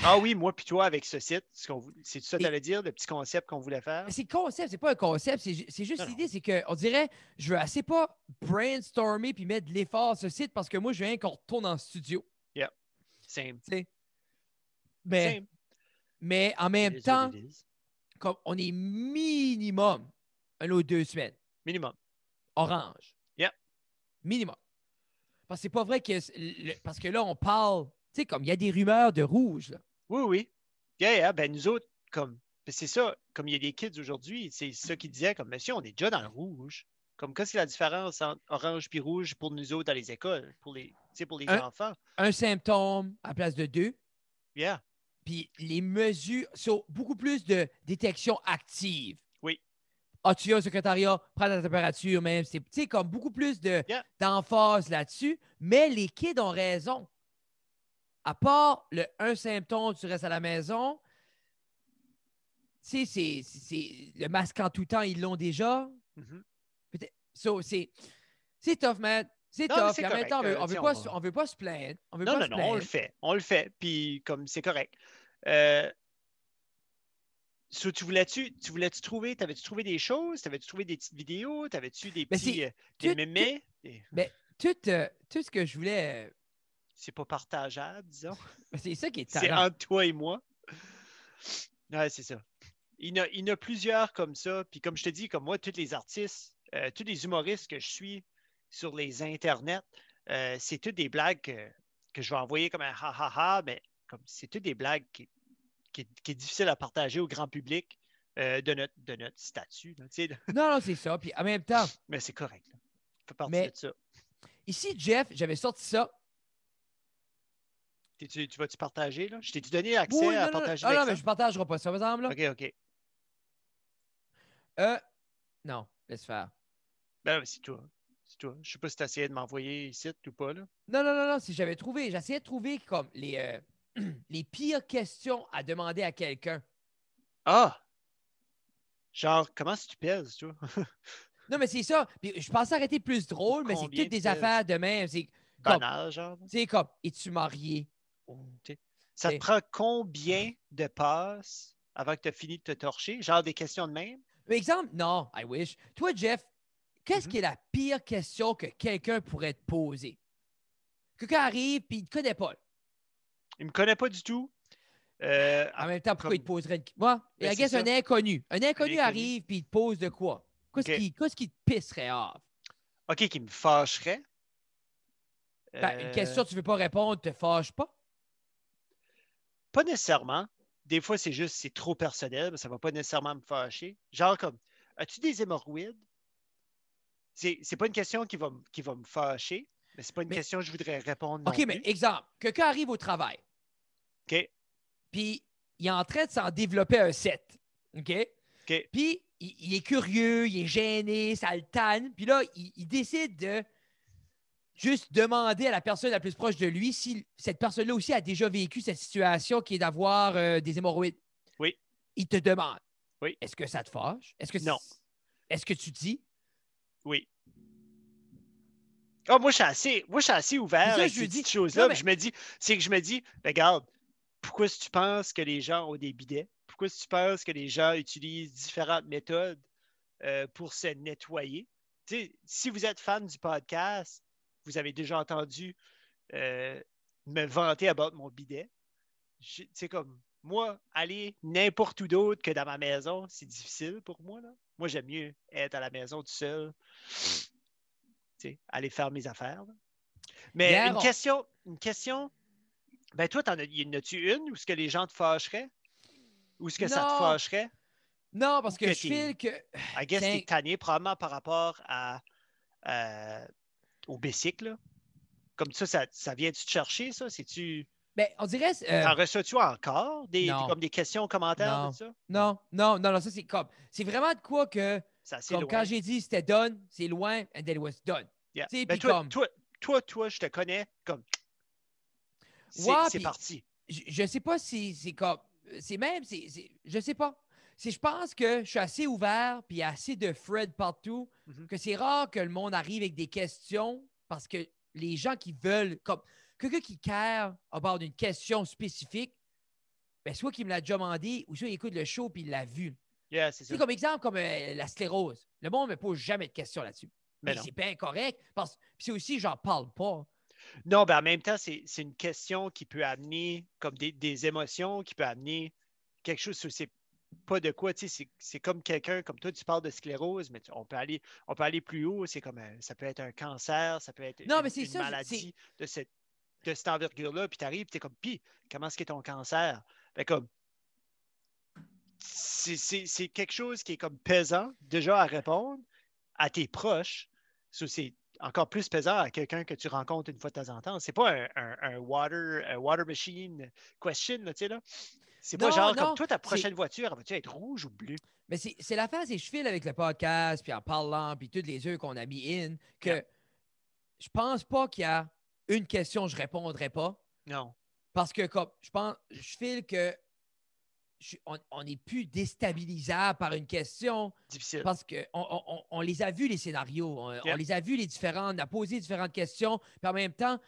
Ah oui, moi puis toi avec ce site, ce c'est tout ça que tu allais dire, le petit concept qu'on voulait faire? C'est concept, c'est pas un concept, c'est ju- c'est juste l'idée, c'est qu'on dirait, je veux assez pas brainstormer puis mettre de l'effort sur ce site parce que moi, je veux rien qu'on retourne en studio. Same. tu sais. Mais, Same. mais en même temps, comme on est minimum un ou deux semaines, Minimum. orange. Yep. Minimum. Parce que c'est pas vrai que. le- parce que là, on parle. Tu sais, comme il y a des rumeurs de rouge. Là. Oui, oui. Yeah, yeah, ben nous autres, comme. ben, C'est ça, comme il y a des kids aujourd'hui, c'est ça qu'ils disaient, comme monsieur, on est déjà dans le rouge. Comme qu'est-ce que la différence entre orange puis rouge pour nous autres dans les écoles, pour les, sais, pour les Un- enfants? Un symptôme à place de deux. Yeah. Puis les mesures sont beaucoup plus de détection active. Oui. Ah, tu viens au secrétariat, prends la température même. C'est tu sais, comme beaucoup plus de, Yeah. d'emphase là-dessus. Mais les kids ont raison. À part le un symptôme, tu restes à la maison. Tu sais, c'est, c'est- c'est- le masque en tout temps, ils l'ont déjà. Mhm. Peut-être- So, c'est, c'est tough, man. C'est mais Puis en même temps, on veut, on veut pas, on veut pas se plaindre. On veut Non, pas non, se non, plaindre. on le fait. On le fait. Puis comme c'est correct. Euh, so, tu voulais-tu tu voulais-tu trouver, t'avais-tu trouvé des choses? T'avais-tu trouvé des petites vidéos? T'avais-tu des Mais petits euh, des tout- mémés? Des- tout, euh, tout ce que je voulais. C'est pas partageable, disons. [laughs] c'est ça qui est C'est entre toi et moi. Ouais, c'est ça. Il y, en a, a plusieurs comme ça. Puis comme je te dis, comme moi, tous les artistes, tous les humoristes que je suis sur les internets, euh, c'est toutes des blagues que, que je vais envoyer comme un ha ha ha, mais comme c'est toutes des blagues qui, qui, qui est difficile à partager au grand public euh, de, notre, de notre statut. là, tu. [laughs] Non, non, c'est ça. Puis en même temps, mais c'est correct. Là. Fait partie Mais- de ça. ici, Jeff, j'avais sorti ça. T'es-tu- tu vas-tu partager? Là? Je t'ai-tu donné accès Oui, à non, non, non, partager ah, non, l'écran? mais je ne partagerai pas ça, par exemple. là. OK, OK. Euh, non, laisse faire. Ben, c'est toi. C'est toi. Je sais pas si tu essayé de m'envoyer ici ou pas. Là. Non, non, non, non, si j'avais trouvé, j'essayais de trouver comme les, euh, [clears throat] les pires questions à demander à quelqu'un. Ah! Genre, comment est-ce que tu pèses, toi? [laughs] Non, mais c'est ça. Puis je pensais arrêter plus drôle, mais c'est toutes des affaires de même. C'est comme, Banal, genre. c'est comme, es-tu marié? Sais. Ça te prend combien de passes avant que tu aies fini de te torcher? Genre des questions de même? Par exemple, non, I wish. Toi, Jeff, qu'est-ce Mhm. qui est la pire question que quelqu'un pourrait te poser? Quelqu'un arrive puis il ne te connaît pas. Il me connaît pas du tout. Euh, En même temps, pourquoi comme- il te poserait une. Moi, Ben, I c'est guess ça. un inconnu. Un inconnu arrive puis il te pose de quoi? Qu'est-ce Ok. qui, qui te pisserait off? OK, qui me fâcherait. Ben, Euh, Une question que tu ne veux pas répondre te fâche pas? Pas nécessairement. Des fois, c'est juste, c'est trop personnel, mais ça va pas nécessairement me fâcher. Genre comme, as-tu des hémorroïdes? C'est, c'est pas une question qui va, m- qui va me fâcher, mais c'est pas une Mais- question que je voudrais répondre non OK, mais plus. exemple, quelqu'un arrive au travail, OK, puis il est en train de s'en développer un set. OK? OK. Puis il, il est curieux, il est gêné, ça le tanne. Puis là, il, il décide de juste demander à la personne la plus proche de lui si cette personne-là aussi a déjà vécu cette situation qui est d'avoir euh, des hémorroïdes. Oui. Il te demande. Oui. Est-ce que ça te fâche? Est-ce que Non. Est-ce que tu dis? Oui. Ah, moi, je suis assez, moi, je suis assez ouvert C'est ça, avec je dis. choses-là. Je me dis, c'est que je me dis, regarde, pourquoi tu penses que les gens ont des bidets? Pourquoi tu penses que les gens utilisent différentes méthodes euh, pour se nettoyer? Si vous êtes fan du podcast, vous avez déjà entendu euh, me vanter à bord de mon bidet. C'est comme, moi, aller n'importe où d'autre que dans ma maison, c'est difficile pour moi. Là. Moi, j'aime mieux être à la maison tout seul, tu sais, aller faire mes affaires. là. Mais une on- question, une question, ben toi, t'en as, y en a-tu une où ce que les gens te fâcheraient? Ou est-ce que ça te fâcherait? Non, parce Ou que, que je file que. I guess t'es tanné probablement par rapport à, euh, au bicycle. là. Comme ça, ça, ça vient-tu te chercher, ça? C'est-tu. Ben, on dirait. euh, En reçois-tu encore des, comme des questions, commentaires Non. ça? non, non, non, non, ça c'est comme. C'est vraiment de quoi que. C'est assez Comme loin. quand j'ai dit c'était done, c'est loin, and then it was done. Yeah. Tu sais, Ben, toi, comme- toi, toi, toi, je te connais comme. C'est Ouais, parti. je, je sais pas si c'est comme. C'est même. c'est c'est- je sais pas. Si je pense que je suis assez ouvert puis il y a assez de Fred partout Mhm. que c'est rare que le monde arrive avec des questions parce que les gens qui veulent. comme Quelqu'un qui care à bord d'une question spécifique, ben, soit qu'il me l'a déjà demandé ou soit il écoute le show puis il l'a vu. Yeah, c'est comme exemple, comme euh, la sclérose. Le monde ne me pose jamais de questions là-dessus. Mais Mais c'est bien correct. Parce puis c'est aussi, j'en parle pas. Non, ben en même temps, c'est une question qui peut amener comme des, des émotions, qui peut amener quelque chose. C'est pas de quoi, tu sais, c'est- comme quelqu'un, comme toi, tu parles de sclérose, mais tu- on peut aller, on peut aller plus haut. C'est comme un- ça peut être un cancer, ça peut être Non, une, mais une ça, maladie de cette, de cette envergure-là, puis tu arrives, tu es comme, puis, comment est-ce qu'est ton cancer? Ben, comme, c'est- quelque chose qui est comme pesant déjà à répondre à tes proches. C'est encore plus pesant à quelqu'un que tu rencontres une fois de temps en temps. C'est pas un, un- un water, un water machine question, là, tu sais, là. C'est pas genre non, comme toi, ta prochaine voiture, elle va-tu être rouge ou bleue? Mais c'est l'affaire, c'est que je file avec le podcast, puis en parlant, puis toutes les heures qu'on a mis in, que Yeah. je pense pas qu'il y a une question que je répondrai pas. Non. Parce que comme je pense, je file que je- on, on est plus déstabilisable par une question Difficile. parce qu'on on, les a vus, les scénarios. On, les a vus, les différents. On a posé différentes questions. Puis en même temps,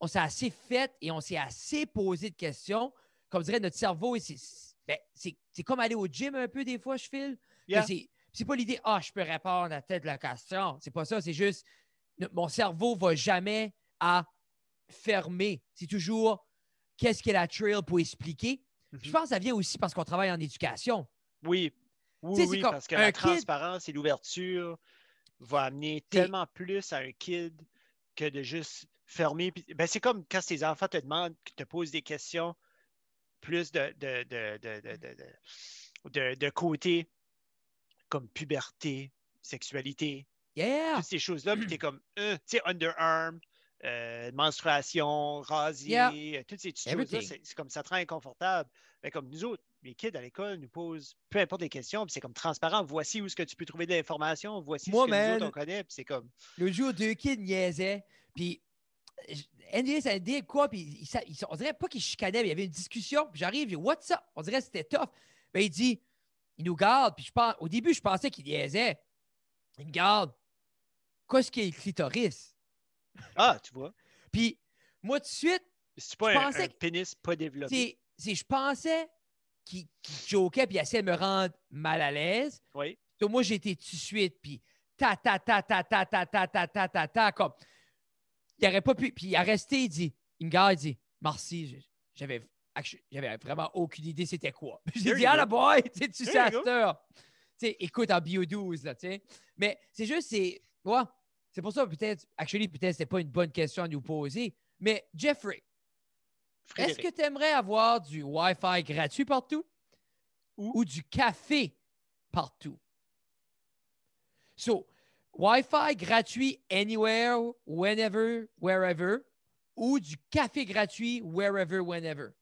on s'est assez fait et on s'est assez posé de questions. Comme dirait notre cerveau, c'est ben, c'est- comme aller au gym un peu des fois, je file. Yeah. C'est pas l'idée, ah, je peux répondre à telle la question. C'est pas ça. C'est juste, ne- mon cerveau va jamais à fermer. C'est toujours qu'est-ce que la trail pour expliquer? Mhm. Je pense que ça vient aussi parce qu'on travaille en éducation. Oui, oui, oui, parce que la kid- transparence et l'ouverture va amener tellement plus à un kid que de juste fermer. Ben, c'est comme quand tes enfants te demandent, te posent des questions plus de, de, de, de, de, de- de- de- de côté comme puberté, sexualité, Yeah! toutes ces choses-là, puis t'es comme, euh, tu sais, underarm, euh, menstruation, rasier, Yeah. euh, toutes ces petites choses-là, c'est comme ça te rend inconfortable. Mais comme nous autres, les kids à l'école nous posent peu importe les questions, puis c'est comme transparent. Voici où est-ce que tu peux trouver de l'information, voici Moi, ce que nous autres on connaît, puis c'est comme, Le jour, deux kids niaisaient. Puis, je- NDA, ça dit quoi? Puis, on dirait pas qu'ils chicanaient, mais il y avait une discussion. Puis, j'arrive, je dis, What's up? On dirait que c'était tough. Ben, il dit, il nous garde. Puis, je pense, au début, je pensais qu'il niaisait. Il me garde. Qu'est-ce qu'est le clitoris? Ah, tu vois, Puis, moi, tout de suite, c'est pas Je un, pensais un pénis pas développé. c'est, je pensais qu'il, qu'il jokait puis il essayait de me rendre mal à l'aise. Oui, Donc, moi, été tout de suite, puis ta, ta, ta, ta, ta, ta, ta, ta, ta, ta, ta, comme. Il n'aurait pas pu. Puis il a resté, il dit, il me garde, il dit, merci, j'avais, j'avais vraiment aucune idée c'était quoi. J'ai dit, ah, la boy, tu sais, à cette heure. Tu sais, écoute en bio 12, là, tu sais. Mais c'est juste, c'est. Ouais, c'est pour ça, peut-être, actually, peut-être, c'était pas une bonne question à nous poser. Mais Jeffrey, est-ce que tu aimerais avoir du Wi-Fi gratuit partout? Ou du café partout? So, Wi-Fi gratuit anywhere, whenever, wherever, ou du café gratuit wherever, whenever?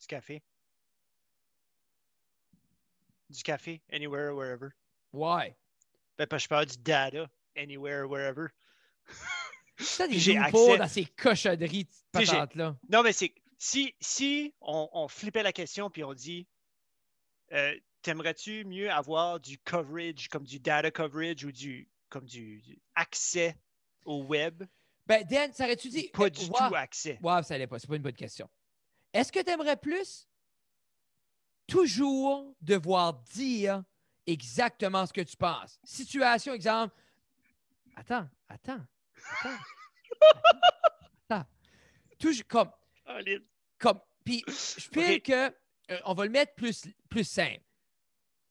Du café. Du café, anywhere, wherever. Why? Ben, parce que je parle du data, anywhere, wherever. Ça, des J'ai accès- dans ces cochonneries patentes-là. Non, mais c'est si, si on, on flippait la question puis on dit euh, T'aimerais-tu mieux avoir du coverage, comme du data coverage ou du comme du, du accès au web? Ben, Dan, ça aurait-tu dit. Pas euh, du tout accès. Ouais, ça allait pas. C'est pas une bonne question. Est-ce que tu aimerais plus toujours devoir dire exactement ce que tu penses? Situation, exemple. Attends, attends, attends. [laughs] attends. Toujours comme. Comme puis je file Ok. que. euh, on va le mettre plus, plus simple.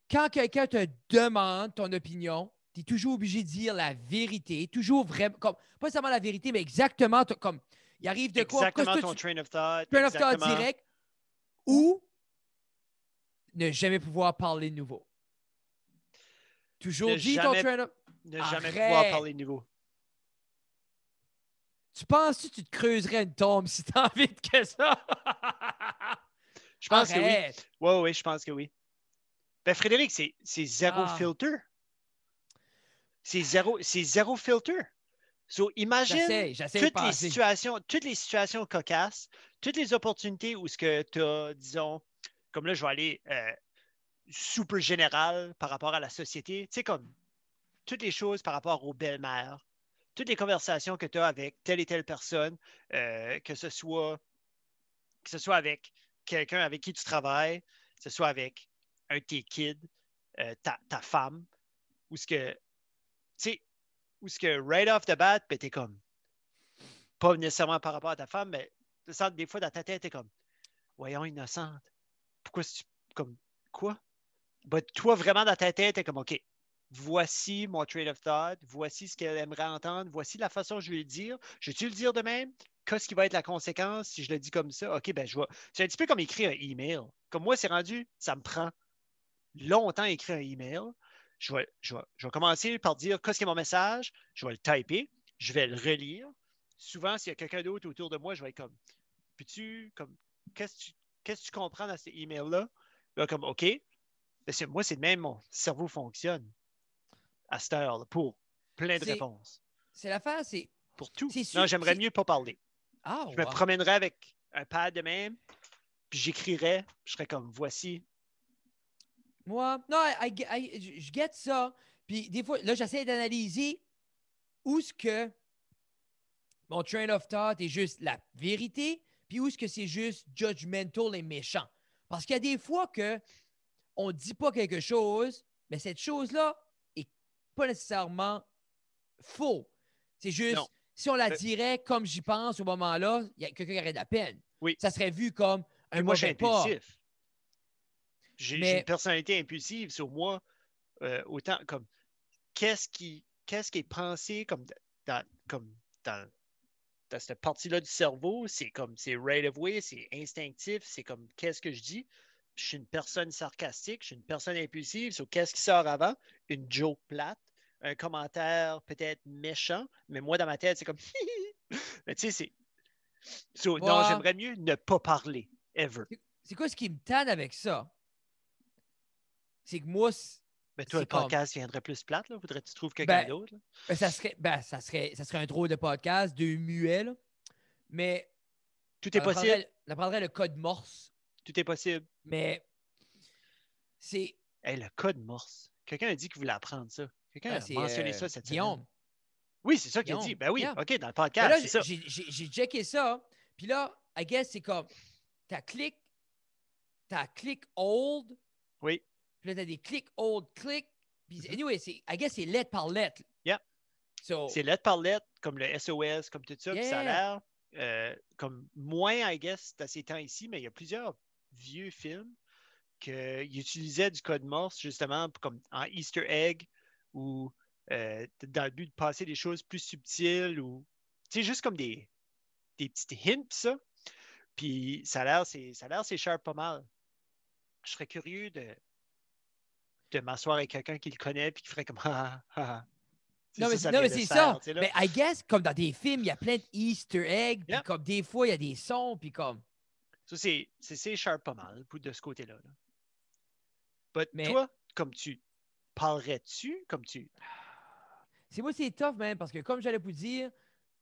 Quand quelqu'un te demande ton opinion, tu es toujours obligé de dire la vérité, toujours vraiment, comme, pas seulement la vérité, mais exactement, comme, il arrive de quoi? Exactement ton train of thought. train of thought direct ou ne jamais pouvoir parler de nouveau? Toujours dis ton jamais- train of... Ne jamais Arrête. pouvoir parler de nouveau. Tu penses que tu te creuserais une tombe si t'as [laughs] envie de que ça? Je pense que oui. Oui, oui, je pense que oui. Ben, Frédéric, c'est zéro Ah. filter. C'est zéro, zéro filter. So, imagine toutes les situations, toutes les situations cocasses, toutes les opportunités où ce que tu as, disons, comme là, je vais aller euh, super général par rapport à la société, tu sais, comme toutes les choses par rapport aux belles-mères, toutes les conversations que tu as avec telle et telle personne, euh, que ce soit que ce soit avec quelqu'un avec qui tu travailles, que ce soit avec un de tes kids, euh, ta, femme, ou ce que, tu sais, ou ce que right off the bat, ben, t'es comme, pas nécessairement par rapport à ta femme, mais des fois dans ta tête, t'es comme, voyons, innocente. Pourquoi tu, comme, quoi? Toi, vraiment dans ta tête, t'es comme, OK, voici mon train of thought, voici ce qu'elle aimerait entendre, voici la façon dont je vais le dire. Je vais-tu le dire de même? Qu'est-ce qui va être la conséquence si je le dis comme ça? OK, ben, je vais. C'est un petit peu comme écrire un email. Comme moi, c'est rendu, ça me prend longtemps à écrire un email. Je vais, je, vais, je vais commencer par dire qu'est-ce qui est mon message, je vais le typer, je vais le relire. Souvent, s'il y a quelqu'un d'autre autour de moi, je vais être comme Puis-tu, comme, qu'est-ce que tu, tu comprends dans cet email-là? Là, comme OK. Parce que moi, c'est de même mon cerveau fonctionne à cette heure pour plein de réponses. C'est l'affaire, c'est. Pour tout. sûr- Non, j'aimerais mieux pas parler. Ah, Je me promènerais avec un pad de même, puis j'écrirais, je serais comme voici. Moi, non, I- I- I- je- get ça. Puis des fois, là, j'essaie d'analyser où est-ce que mon train of thought est juste la vérité, puis où est-ce que c'est juste judgmental et méchant. Parce qu'il y a des fois que on ne dit pas quelque chose, mais cette chose-là est pas nécessairement faux. C'est juste, Non. si on la dirait comme j'y pense au moment-là, il y a quelqu'un qui aurait de la peine. Oui. Ça serait vu comme un Puis moi, mauvais pas. impulsif. J'ai j'ai Mais- une personnalité impulsive sur moi. euh, autant comme qu'est-ce qui, qu'est-ce qui est pensé comme dans, comme dans, dans cette partie-là du cerveau, c'est comme c'est right of way, c'est instinctif, c'est comme qu'est-ce que je dis? Je suis une personne sarcastique, je suis une personne impulsive. Qu'est-ce qui sort avant? Une joke plate, un commentaire peut-être méchant, mais moi dans ma tête, c'est comme [laughs] mais tu sais, c'est. So, Non, j'aimerais mieux ne pas parler, ever. C'est quoi ce qui me tanne avec ça? C'est que moi, Mais toi, le comme- podcast viendrait plus plate, là? Faudrait que tu trouves quelqu'un Ben, d'autre? ben, ça, serait, ben, ça, serait, ça serait un drôle de podcast, deux muets, là. Mais Tout est possible. apprendrait, on apprendrait le code morse. Tout est possible. Mais c'est. Hey, le code Morse. Quelqu'un a dit qu'il voulait apprendre ça. Quelqu'un ah, a c'est, mentionné euh, ça cette Guillaume. semaine. Oui, c'est ça qu'il a dit. Ben oui, Guillaume. OK, dans le podcast, là, c'est ça. j'ai- checké ça. Puis là, I guess, c'est comme. T'as click. T'as click old. Oui. Puis là, t'as des click old click. Puis anyway, c'est, I guess, c'est lettre par lettre. Mm-hmm. Yeah. So, C'est lettre par lettre, comme le SOS, comme tout ça. puis ça a Yeah. l'air euh, comme moins, I guess, à ces temps ici, mais il y a plusieurs vieux films qu'ils utilisaient du code Morse, justement, comme en Easter egg ou euh, dans le but de passer des choses plus subtiles ou, tu sais, juste comme des, des petites hints, ça. Puis ça a l'air, c'est, ça a l'air, c'est sharp pas mal. Je serais curieux de, de m'asseoir avec quelqu'un qui le connaît puis qui ferait comme [laughs] ah, ah, ah. C'est Non, mais, ça, non, mais vient de c'est ça. Mais I guess, comme dans des films, il y a plein de Easter eggs. Puis comme des fois, il y a des sons. Puis comme. Ça, c'est, c'est, sharp pas mal de ce côté-là. là. But Mais- toi, comme tu parlerais-tu, comme tu. C'est moi, c'est tough, man, parce que comme j'allais vous dire,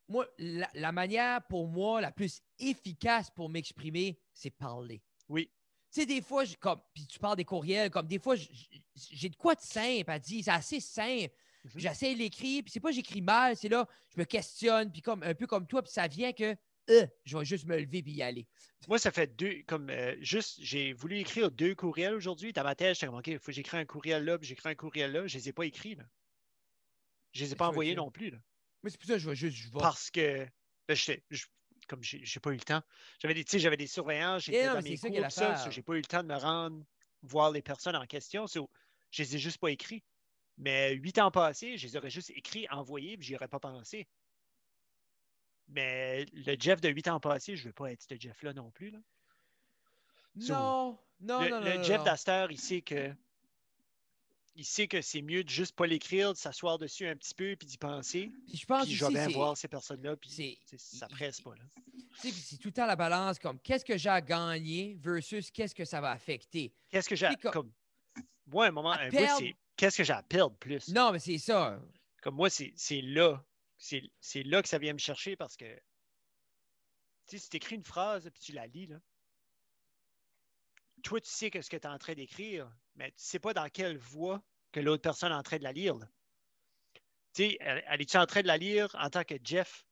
moi, la, la manière pour moi la plus efficace pour m'exprimer, c'est parler. Oui. Tu sais, des fois, je- comme, puis tu parles des courriels, comme des fois, j'ai de quoi de simple à dire, c'est assez simple. Mhm. J'essaie de l'écrire, puis c'est pas j'écris mal, c'est là, je me questionne, puis comme un peu comme toi, puis ça vient que euh, je vais juste me lever puis y aller. Moi, ça fait deux, comme euh, juste, j'ai voulu écrire deux courriels aujourd'hui. Dans ma tête, j'étais comme, OK, il faut que j'écris un courriel là, puis j'écris un courriel là. Je les ai pas écrits, là. Je les ai Mais pas envoyés non plus, là. Moi, c'est pour ça que je vais juste, je vais. Parce que, ben, j'étais- je- comme j'ai pas eu le temps. J'avais des, j'avais des surveillants, j'étais Eh dans mais mes ça cours, ça, j'ai pas eu le temps de me rendre voir les personnes en question. so je les ai juste pas écrits. Mais huit ans passés, je les aurais juste écrits, envoyés, puis j'y aurais pas pensé. Mais le Jeff de huit ans passés, je veux pas être ce Jeff-là non plus. Là. Non, non, le non, non. le non, Jeff d'Aster, il sait que il sait que c'est mieux de juste pas l'écrire, de s'asseoir dessus un petit peu puis d'y penser. Puis je pense Puis je vais bien voir ces personnes-là, puis ça presse pas. C'est tout le temps la balance comme qu'est-ce que j'ai à gagner versus qu'est-ce que ça va affecter? Qu'est-ce que j'ai à, comme- comme moi, un moment, À un perdre. c'est qu'est-ce que j'ai à perdre plus? Non, mais c'est ça. Comme moi, c'est c'est là. C'est c'est là que ça vient me chercher parce que tu sais, si tu écris une phrase puis tu la lis, là, toi, tu sais que ce que tu es en train d'écrire, mais tu sais pas dans quelle voie que l'autre personne est en train de la lire. Tu sais, elle, est-tu en train de la lire en tant que Jeff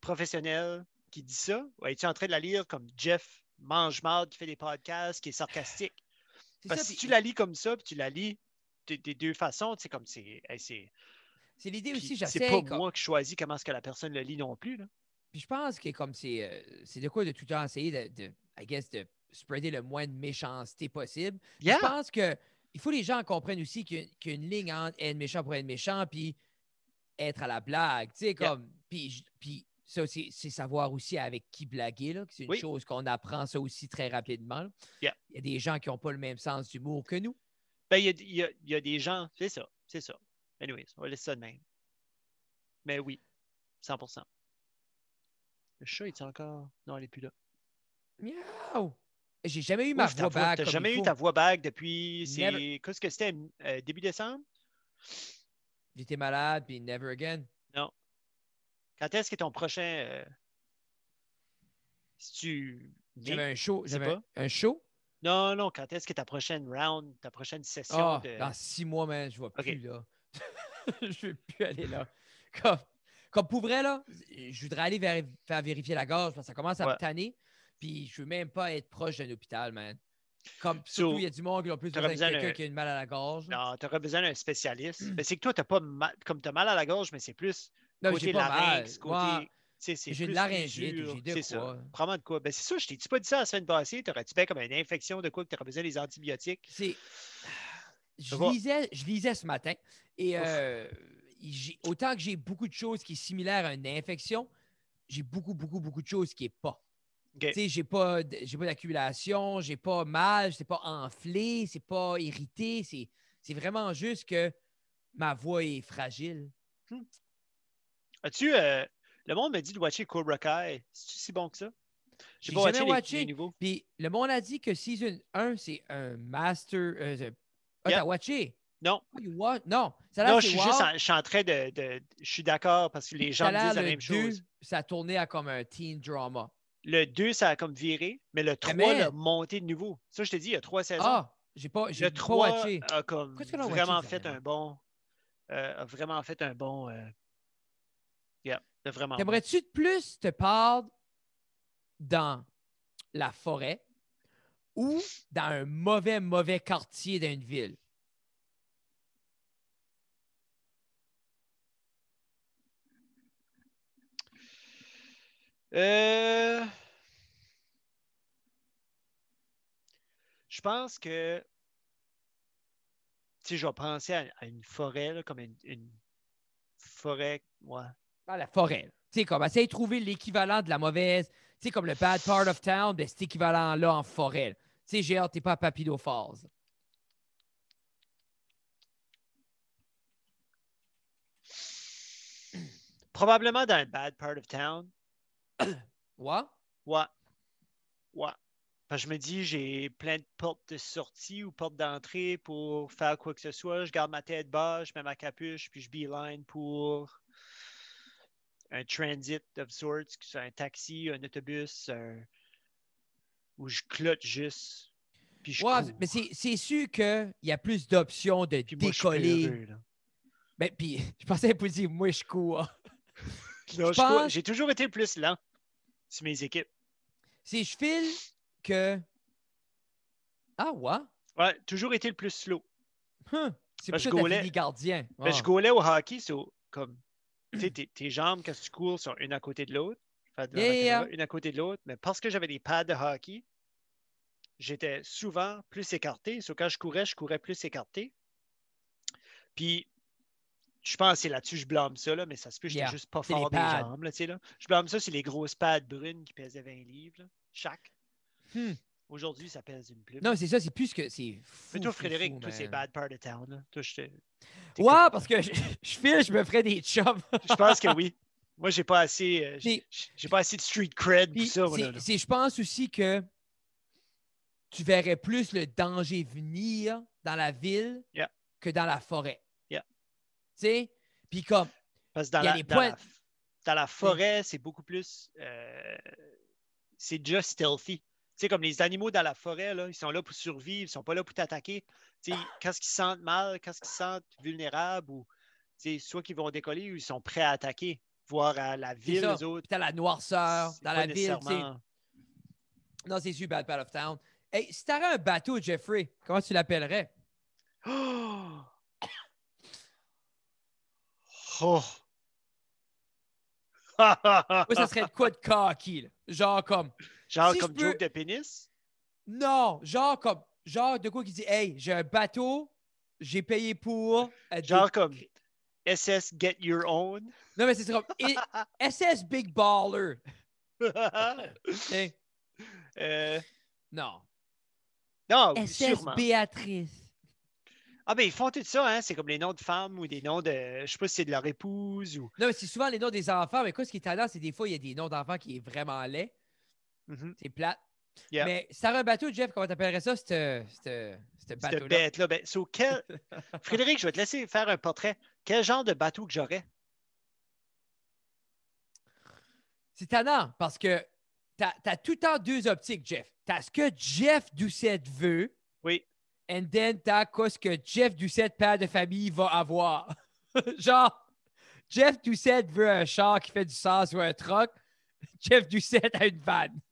professionnel qui dit ça? Ou es-tu en train de la lire comme Jeff mange mal, qui fait des podcasts, qui est sarcastique? C'est Parce que si tu la lis comme ça, puis tu la lis de- des deux façons, tu sais, comme c'est. hey, c'est c'est l'idée aussi, c'est j'essaie. pas comme- moi qui choisis comment est-ce que la personne le lit non plus. Là. Puis je pense que comme c'est euh, c'est de quoi de tout le temps essayer de, de I guess, de spreader le moins de méchanceté possible. Yeah! Je pense que il faut que les gens comprennent aussi qu'il y a- qu'il y a une ligne entre être méchant pour être méchant puis être à la blague. Tu sais, Yeah. comme. Puis, ça, c'est c'est savoir aussi avec qui blaguer. C'est une Oui. chose qu'on apprend ça aussi très rapidement. Yeah. Il y a des gens qui n'ont pas le même sens d'humour que nous. Ben, il y a, il y a- il y a des gens, c'est ça, c'est ça. Anyways, on va laisser ça de même. Mais oui, 100%. Le chat, est encore? Non, elle n'est plus là. Miaou! J'ai jamais eu ma Ouf, voix. T'as comme jamais il eu ta voix bague depuis. Never. Qu'est-ce que c'était euh, début décembre? J'étais malade, puis never again. Quand est-ce que ton prochain. euh, si tu. J'avais un show. sais J'avais pas? un, un show? Non, non, quand est-ce que ta prochaine round, ta prochaine session Ah, de. Dans six mois, man, je ne vais Ok. plus là. [laughs] je ne veux plus aller là. Comme, comme pour vrai, là, je voudrais aller faire vérifier la gorge parce que ça commence à Ouais. me tanner. Puis je veux même pas être proche d'un hôpital, man. Comme So, surtout, il y a du monde qui a plus besoin de quelqu'un qui a une mal à la gorge. Non, tu aurais besoin d'un spécialiste. Hmm. Mais c'est que toi, t'as pas mal, comme tu as mal à la gorge, mais c'est plus Non, côté j'ai pas mal. larynx, côté. Tu j'ai de laryngite, j'ai de C'est ça. quoi. Prends-moi de quoi? Ben, c'est ça, je t'ai-tu pas dit ça la semaine passée? T'aurais-tu bien comme une infection de quoi que tu aurais besoin des antibiotiques? c'est. Je lisais, je lisais ce matin et euh, autant que j'ai beaucoup de choses qui sont similaires à une infection, j'ai beaucoup, beaucoup, beaucoup de choses qui n'est pas. OK. Tu sais, j'ai pas, j'ai pas d'accumulation, j'ai pas mal, c'est pas enflé, c'est pas irrité, c'est, c'est vraiment juste que ma voix est fragile. As-tu. euh, le monde me dit de watcher Cobra Kai. C'est-tu si bon que ça? J'ai pas watché les- les. Puis le monde a dit que Season 1, c'est un master. euh, ah, Yeah. t'as watché? Non. Oh, you wa- Non, je suis juste en, je suis en train de. de- je suis d'accord parce que les gens me disent la même 2, chose. ça tournait à comme un teen drama. Le 2, ça a comme viré, mais le 3 man. l'a monté de nouveau. Ça, je te dis, il y a trois saisons. Ah, j'ai pas, le pas 3 watché. a comme vraiment watché, fait un bon. euh, a vraiment fait un bon. euh, yeah, vraiment. T'aimerais-tu de plus te parle dans la forêt? Ou dans un mauvais, mauvais quartier d'une ville? Euh, Je pense que. Sais, je vais penser à, à une forêt, là, comme une, une forêt. Ouais. Dans la forêt. Tu sais, comme, essaye de trouver l'équivalent de la mauvaise. Tu sais, comme le bad part of town, ben, cet équivalent-là en forêt. Tu sais, j'ai hâte, t'es pas à Falls. Probablement dans un bad part of town. Ouais? Ouais. Ouais. Parce que je me dis, j'ai plein de portes de sortie ou portes d'entrée pour faire quoi que ce soit. Je garde ma tête bas, je mets ma capuche, puis je beeline pour un transit of sorts, que ce soit un taxi, un autobus, un- où je clotte juste. Puis je Ouais, cours. mais c'est sûr qu'il y a plus d'options de Puis moi, je décoller. là. Ben, puis, [laughs] je pensais pas dire, moi, [laughs] je cours. Pense- J'ai toujours été le plus lent sur mes équipes. C'est je file que. Ah, ouais? Ouais, toujours été le plus slow. Hum, C'est pour je ça que gardien. Ben, je gaulais au hockey, so, comme tes, tes jambes, quand tu cours, sont une à côté de l'autre. Devant Yeah, caméra, yeah. Une à côté de l'autre. Mais parce que j'avais des pads de hockey, j'étais souvent plus écarté. So, quand je courais, je courais plus écarté. Puis, je pense que c'est là-dessus, je blâme ça, là, mais ça se peut, j'étais Yeah, juste pas fort des jambes. Là, là. Je blâme ça, c'est les grosses pads brunes qui pesaient 20 livres, là, chaque. Hmm. Aujourd'hui, ça pèse une plume. Non, c'est ça, c'est plus que. C'est fou. mais toi, Frédéric, fou, c'est man. bad part of town. Là. Toi, je te- Ouais, parce que je, [laughs] je file, je me ferais des chums. Je pense que oui. [laughs] Moi, j'ai pas assez. euh, j'ai pas assez de street cred pour ça. je pense aussi que tu verrais plus le danger venir dans la ville Yeah. que dans la forêt. Yeah. Tu sais? Puis comme, Parce que dans y a la, des dans, points- la, dans la forêt, c'est beaucoup plus. euh, c'est déjà stealthy. Tu sais, comme les animaux dans la forêt, là, ils sont là pour survivre, ils sont pas là pour t'attaquer. Tu sais, quand ils se sentent mal, quand ils se sentent vulnérables, ou tu sais, soit qu'ils vont décoller ou ils sont prêts à attaquer. Voir à la ville, les autres. puis t'as la noirceur dans la ville. Non, c'est sûr, Bad Part of Town. Hey, si t'aurais un bateau, Jeffrey, comment tu l'appellerais? Oh! [gasps] Oh! Moi, ça serait de quoi de cocky, là? Genre comme. Genre si comme peux- joke de pénis? Non, genre comme. Genre de quoi qui dit Hey, j'ai un bateau, j'ai payé pour. euh, des- Genre comme SS Get Your Own? Non, mais c'est comme I- [laughs] SS Big Baller. [laughs] Hey, Euh, non. non, SS sûrement. Béatrice. Ah ben ils font tout ça, hein? C'est comme les noms de femmes ou des noms de. Je sais pas si c'est de leur épouse ou. Non, mais c'est souvent les noms des enfants. Mais quoi, ce qui est tendance, c'est des fois, il y a des noms d'enfants qui est vraiment laid. Mhm. C'est plate. Yeah. Mais un bateau, Jeff, comment t'appellerais ça, ce ce Cette bateau-là? bête-là? Ben, so, quel... [laughs] Frédéric, je vais te laisser faire un portrait. Quel genre de bateau que j'aurais? C'est tannant parce que t'as as tout le temps deux optiques, Jeff. T'as ce que Jeff Doucette veut, Oui. and then t'as quoi ce que Jeff Doucette, père de famille, va avoir. [laughs] Genre, Jeff Doucette veut un char qui fait du sens ou un truck. [laughs] Jeff Doucette a une vanne. [laughs]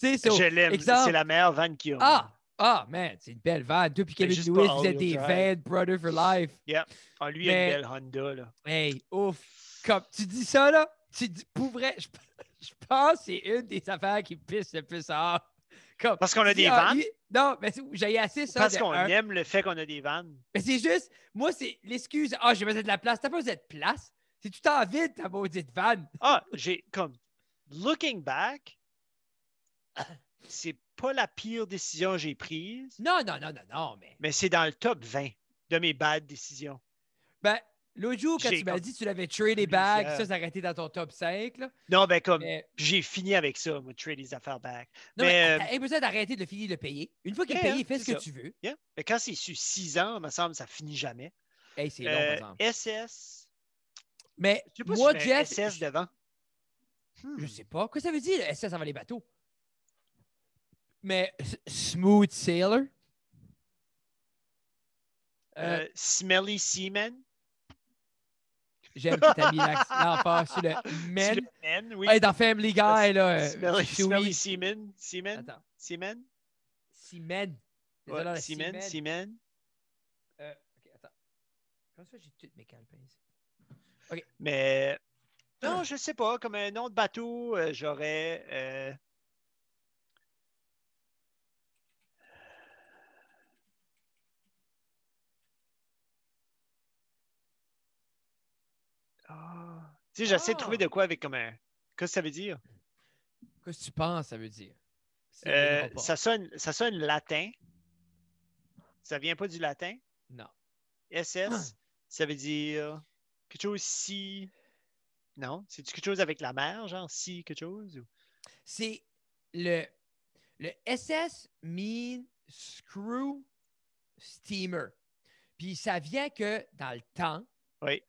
Tu so, Je l'aime. C'est la meilleure vanne qu'il y a. Ah! Ah, man, c'est une belle vanne. Toi puis Kevin Lewis, vous êtes des van brother for life. Ah, lui, il a une belle Honda. Là. Hey, ouf. Comme tu dis ça, là, tu dis, pour vrai, je, [laughs] je pense que c'est une des affaires qui pisse le plus hors. Comme, Parce qu'on a des ah, vannes? lui- non, mais j'ai assez ça. Parce qu'on aime le fait qu'on a des vannes. Mais c'est juste, moi, c'est l'excuse. Ah, j'ai besoin de la place. T'as pas besoin de place. C'est tout en vide, ta maudite vanne. Ah, j'ai comme. Looking back, c'est pas la pire décision que j'ai prise, Non, non, non, non, non, mais. mais c'est dans le top 20 de mes bad décisions. Ben, l'autre jour, quand tu m'as dit que tu l'avais tradé back, plusieurs. ça, ça été dans ton top 5. Là. Non, ben comme. Mais, J'ai fini avec ça, moi, trade les affaires back. non, mais, Mais, euh, t'as besoin d'arrêter de le finir de payer. Une fois qu'il est Yeah, payé, fais ce que ça. tu veux. Yeah. Mais quand c'est sur 6 ans, il me semble ça finit jamais. Hey, c'est long, par Euh, exemple. SS. Mais Je sais pas moi, si je mets Jeff, SS je- devant. Je Hmm. sais pas. Qu'est-ce que ça veut dire, SS avant les bateaux? Mais Smooth Sailor? Euh, Euh, Smelly Seaman? J'aime que t'as mis l'accent- sur le [laughs] men. Sur le men, oui. Hey, dans Family Guy, là. Smelly. Smelly Seaman? Seaman? Seaman? Seaman. Ouais, Seaman. Euh, ok, attends. Comment ça, j'ai toutes mes calepins ici? Mais non, je sais pas. Comme un nom de bateau, euh, j'aurais. Ah. Tu sais, j'essaie de trouver Ah. de quoi avec comme un. Qu'est-ce que ça veut dire? Qu'est-ce que tu penses, ça veut dire? Ça Euh, ça, sonne, ça sonne latin. Ça vient pas du latin? Non. SS, ça veut dire quelque chose si. Non, c'est quelque chose avec la mer, genre si quelque chose? ou- C'est le, le SS mean screw steamer. Puis ça vient que dans le temps, Oui.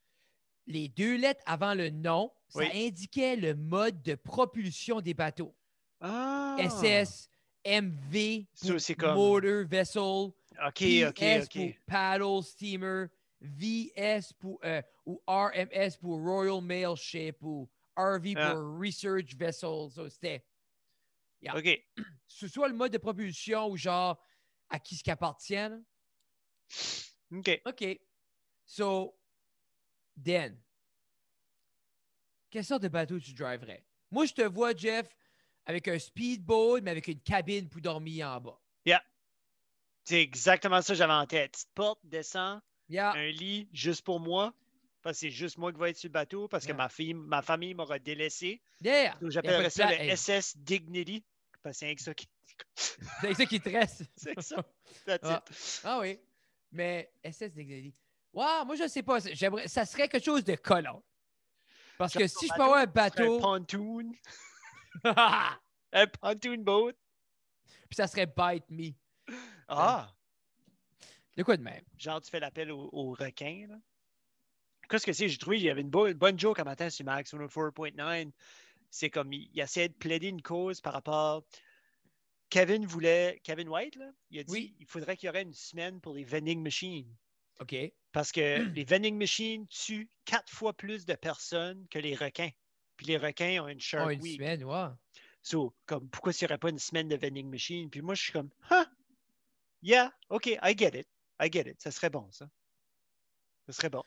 Les deux lettres avant le nom, ça Oui. indiquait le mode de propulsion des bateaux. Ah! SS, MV pour comme- motor vessel, OK, PS OK, pour OK. paddle steamer, VS pour euh, ou RMS pour Royal Mail Ship ou RV Ah. pour Research Vessel. Ça, c'était Yeah. OK. [clears throat] ce soit le mode de propulsion ou genre à qui ce qui appartient. là. OK. OK. So, Dan, quelle sorte de bateau tu driverais? Moi, je te vois, Jeff, avec un speedboat, mais avec une cabine pour dormir en bas. C'est exactement ça que j'avais en tête. Petite porte, descend, Yeah. un lit juste pour moi. Parce que c'est juste moi qui vais être sur le bateau parce que Yeah. ma, fille, ma famille m'aura délaissé. Yeah. J'appellerais ça le Hey, SS Dignity. Parce que c'est ça qui. C'est ça qui te reste. [laughs] C'est ça. That's Ah. it. Ah oui. Mais SS Dignity. Wow, moi, je sais pas. J'aimerais, ça serait quelque chose de collant. Parce que si je peux avoir un bateau. Un pontoon. [laughs] Un pontoon boat. Puis ça serait Bite Me. Ah! De quoi de même? Genre, tu fais l'appel au, au requin. là. Qu'est-ce que c'est? J'ai trouvé, il y avait une, bo- une bonne joke un matin sur Max 104.9. C'est comme, il, il essayait de plaider une cause par rapport. Kevin voulait. Kevin White, là, il a dit Oui. il faudrait qu'il y aurait une semaine pour les vending machines. OK. Parce que [clears throat] les vending machines tuent quatre fois plus de personnes que les requins. Puis les requins ont une Shark Oh, une Week. semaine, ouais. So, comme, pourquoi il n'y aurait pas une semaine de vending machine? Puis moi, je suis comme, huh, yeah, OK, I get it. I get it. Ça serait bon, ça. Ça serait bon.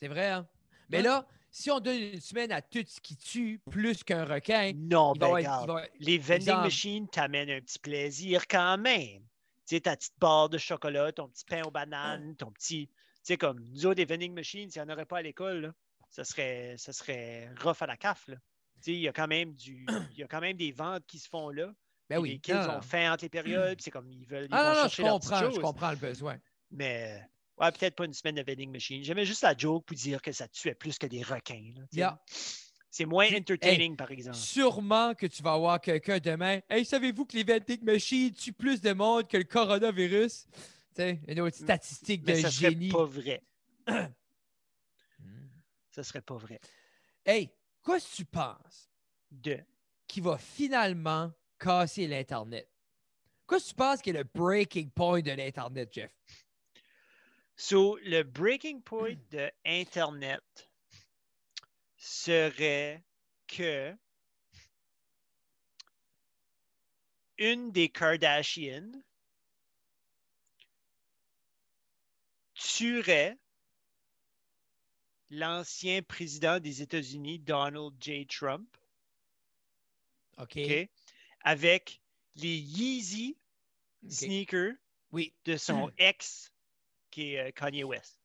C'est vrai, hein? Mais Ouais. là, si on donne une semaine à tout ce qui tue plus qu'un requin, Non, ben, regarde, va- les vending machines t'amènent un petit plaisir quand même. Tu sais, ta petite barre de chocolat, ton petit pain aux bananes, ton petit. Sais, comme nous autres, des vending machines, s'il n'y en aurait pas à l'école, ça serait, ça serait rough à la caf. Là. Tu sais, il y a quand même du. Y a quand même des ventes qui se font là. Ben oui. Les kids ont faim entre les périodes, c'est comme ils veulent. Ils Ah vont non, je comprends, je comprends le besoin. Mais ouais, peut-être pas une semaine de vending machine. J'aimais juste la joke pour dire que ça tuait plus que des requins. là. Yeah. C'est moins Hey, entertaining, par exemple. Sûrement que tu vas avoir quelqu'un demain. Hey, savez-vous que les vending machines tuent plus de monde que le coronavirus? Sais, une autre statistique de Mais ça serait génie. pas vrai. [clears throat] Ça serait pas vrai. Hey, qu'est-ce que tu penses De. qui va finalement casser l'Internet? Qu'est-ce que tu penses qui est le breaking point de l'Internet, Jeff? So, le breaking point de Internet serait que une des Kardashians tuerait l'ancien président des États-Unis, Donald J. Trump, OK. Avec les Yeezy sneakers Oui. de son [clears throat] ex, qui est euh, Kanye West.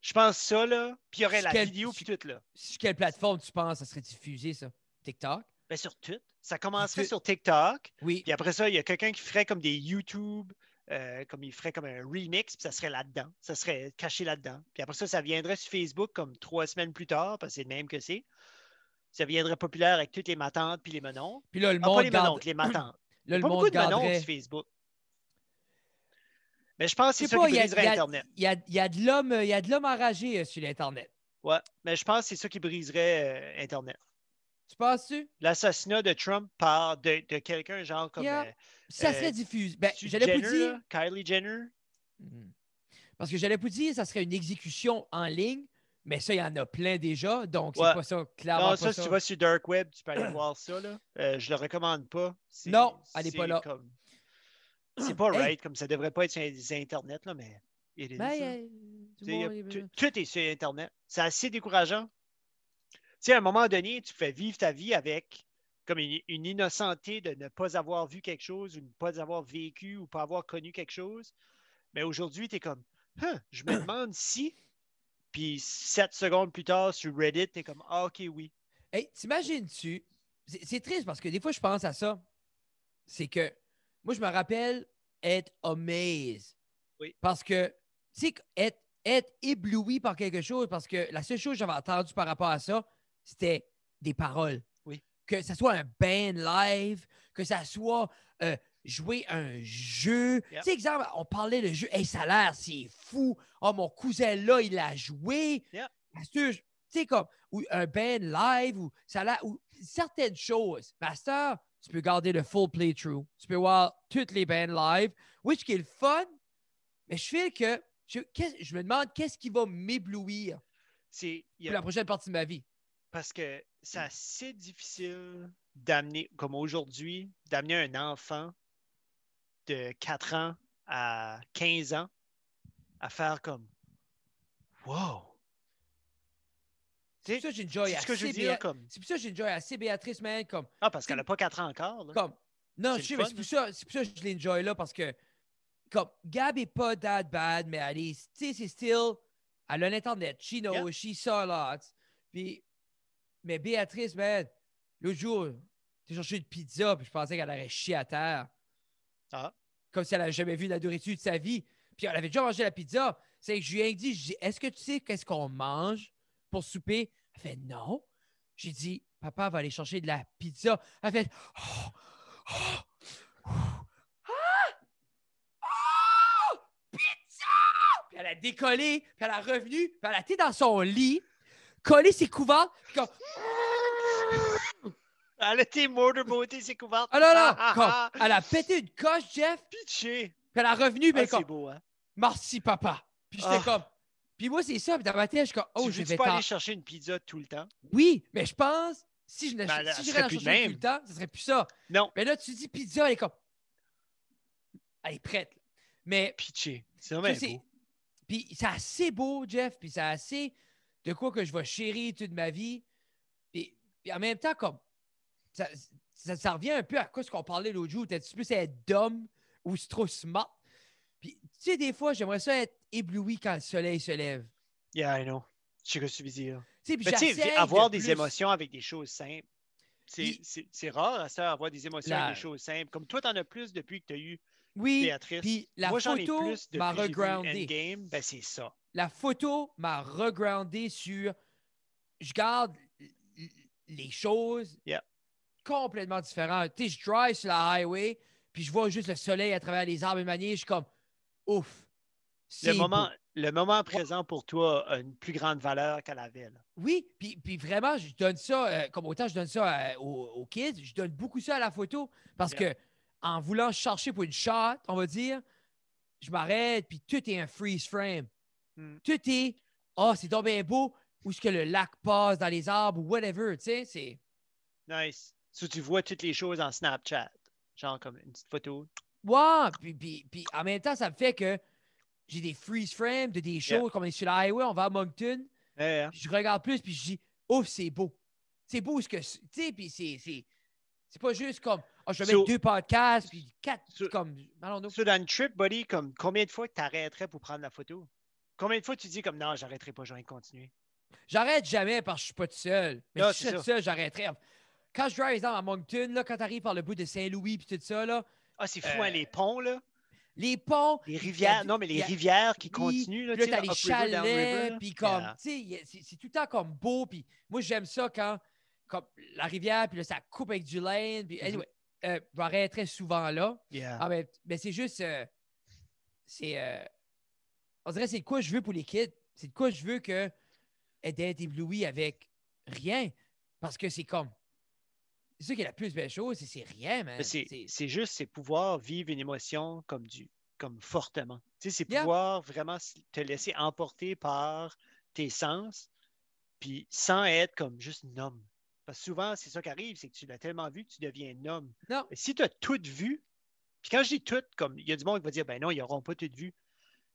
Je pense ça, là. Puis il y aurait la Quel- vidéo, puis tout, là. Sur quelle plateforme tu penses ça serait diffusé, ça? TikTok? Ben, sur tout. Ça commencerait sur TikTok. Oui. Puis après ça, il y a quelqu'un qui ferait comme des YouTube, euh, comme il ferait comme un remix, puis ça serait là-dedans. Ça serait caché là-dedans. Puis après ça, ça viendrait sur Facebook comme trois semaines plus tard, parce que c'est le même que c'est. Ça viendrait populaire avec toutes les matantes puis les menons. Puis là, le Ah, [clears throat] pas monde les garde... menons, les matantes. là, le pas beaucoup de menons sur Facebook. Mais je pense que c'est ça pas, qui briserait Internet. Il y a, il y a de l'homme il y a de l'homme enragé euh, sur l'Internet. Ouais, mais je pense que c'est ça qui briserait euh, Internet. Tu penses-tu? L'assassinat de Trump par de, de quelqu'un genre comme Yeah. euh, Ça Euh, serait diffusé. Ben, j'allais pas dire... là, Kylie Jenner? Mhm. Parce que j'allais pas dire ça serait une exécution en ligne, mais ça, il y en a plein déjà, donc c'est pas ça, clairement Non, pas ça, ça. si tu vas sur Dark Web, tu peux aller [clears throat] voir ça. Là. Euh, je le recommande pas. Non, allez pas c'est là. comme- C'est pas [clears throat] Hey. right, comme ça devrait pas être sur les Internet, là, mais Ben, euh, monde, il- tout, tout est sur Internet. C'est assez décourageant. Tu sais, à un moment donné, tu fais vivre ta vie avec comme une, une innocenteté de ne pas avoir vu quelque chose ou ne pas avoir vécu ou pas avoir connu quelque chose. Mais aujourd'hui, tu es comme, Huh, je me demande si. Puis sept secondes plus tard, sur Reddit, tu es comme, ah, ok, oui. Hey, t'imagines-tu? C'est triste parce que des fois, je pense à ça. C'est que moi, je me rappelle être amazed. Oui. Parce que, tu sais, être, être ébloui par quelque chose, parce que la seule chose que j'avais entendu par rapport à ça, c'était des paroles. Oui. Que ça soit un band live, que ça soit euh, jouer un jeu. Yep. Tu sais, exemple, on parlait de jeu. Hey, ça a l'air, c'est fou. Oh, mon cousin là, il a joué. Yep. Tu sais, comme ou un band live ou ça a l'air- ou certaines choses. Master, tu peux garder le full playthrough. Tu peux voir toutes les bands live, which qui est le fun. Mais je fais que je, je me demande qu'est-ce qui va m'éblouir pour la prochaine partie de ma vie. Parce que c'est assez difficile d'amener, comme aujourd'hui, d'amener un enfant de 4 ans à 15 ans à faire comme Wow! C'est pour ça que j'ai une joy C'est ce que je veux assez dire, Béa- comme C'est pour ça que j'ai une joy assez Béatrice, man, comme Ah, parce qu'elle n'a pas 4 ans encore. là. Comme, non, C'est je sais, mais c'est pour, ça, c'est pour ça que je l'enjoy là parce que, comme, Gab est pas that bad, mais elle est, tu sais, c'est still, elle a l'Internet, she knows, Yeah. she saw a lot. Puis, mais Béatrice, man, l'autre jour, j'ai cherché une pizza, puis je pensais qu'elle aurait chié à terre. Ah. Comme si elle n'avait jamais vu la nourriture de sa vie. Puis elle avait déjà mangé la pizza. C'est que je lui ai dit, je dis, est-ce que tu sais qu'est-ce qu'on mange pour souper? Elle fait non. J'ai dit, papa va aller chercher de la pizza. Elle fait, oh, oh, ah, oh, pizza! Puis elle a décollé, puis elle a revenu, puis elle a été dans son lit, collé ses comme, Elle a été motorboatée, ses couvertes. ah là là, Ah, comme, ah, ah. elle a pété une coche, Jeff, Pitché. puis elle a revenu, mais Ah, c'est comme, beau, hein? merci papa. Puis j'étais comme, puis moi c'est ça, puis dans ma tête, je suis comme, oh, tu je vais pas aller chercher une pizza tout le temps? Oui, mais je pense, si je n'ach- Ben, si chercher tout le temps, ça serait plus ça. Non. Mais là, tu dis pizza, elle est comme, elle est prête. Mais Pitché. C'est vraiment beau. Puis c'est assez beau, Jeff, puis c'est assez de quoi que je vais chérir toute ma vie. Puis, puis en même temps, comme ça, ça, ça revient un peu à quoi ce qu'on parlait l'autre jour. T'es-tu plus être dumb ou c'est trop smart? Puis tu sais, des fois, j'aimerais ça être ébloui quand le soleil se lève. Yeah, I know. Je sais ce que tu veux dire. Tu sais, puis Mais avoir de des plus- émotions avec des choses simples, c'est rare à ça, avoir des émotions La- avec des choses simples. Comme toi, tu en as plus depuis que tu as eu Oui, Béatrice. puis la Moi, j'en ai photo plus m'a depuis que j'ai vu regroundé. Endgame. Ben, c'est ça. La photo m'a regroundé sur. Je garde les choses Yeah. complètement différentes. Tu sais, je drive sur la highway, puis je vois juste le soleil à travers les arbres et manier. Je suis comme, ouf. Le moment, beau. le moment présent pour toi a une plus grande valeur qu'elle avait. là. Oui, puis, puis vraiment, je donne ça, euh, comme autant je donne ça euh, aux, aux kids, je donne beaucoup ça à la photo parce Yeah. que en voulant chercher pour une shot, on va dire, je m'arrête, puis tout est un freeze frame. Hmm. Tout est, oh, c'est donc bien beau, où est-ce que le lac passe dans les arbres ou whatever, tu sais, c'est. Nice. So, tu vois toutes les choses en Snapchat. Genre comme une petite photo. Ouais, puis, puis, puis en même temps, ça me fait que j'ai des freeze frames de des shows comme on est sur la highway, on va à Moncton. Je regarde plus, puis je dis, ouf, c'est beau. C'est beau ce que. Tu sais, puis c'est. c'est- pas juste comme, oh, je vais So- mettre deux podcasts, puis quatre, So- comme. So, dans une trip, buddy, comme combien de fois tu t'arrêterais pour prendre la photo? Combien de fois tu dis comme non, j'arrêterai pas, je vais continuer? J'arrête jamais parce que je suis pas tout seul. Mais si je suis tout seul, j'arrêterais. Quand je drive, exemple, à Moncton, là, quand tu arrives par le bout de Saint-Louis, puis tout ça, là, Ah, c'est fou, hein, Euh, les ponts, là. les ponts. Les rivières. du- Non, mais les a- rivières qui continuent, là. Tu le les chalets, puis comme, Yeah. tu sais, c'est tout le temps comme beau, puis moi, j'aime ça quand, comme la rivière, puis là, ça coupe avec du lane, puis anyway, euh, je m'arrêterais souvent là. Yeah. Ah, mais, mais c'est juste, euh, c'est, euh, on dirait, c'est de quoi je veux pour les kids? C'est de quoi je veux que d'être éblouis avec rien, parce que c'est comme, c'est ça qui est la plus belle chose, c'est rien, man. Mais C'est juste, c'est pouvoir vivre une émotion comme du comme fortement. Tu sais, c'est Yeah. pouvoir vraiment te laisser emporter par tes sens, puis sans être comme juste un homme. Parce que souvent, c'est ça qui arrive, c'est que tu l'as tellement vu que tu deviens un homme. Non. Mais si tu as tout vu, puis quand je dis tout, comme il y a du monde qui va dire, ben non, ils n'auront pas tout vu.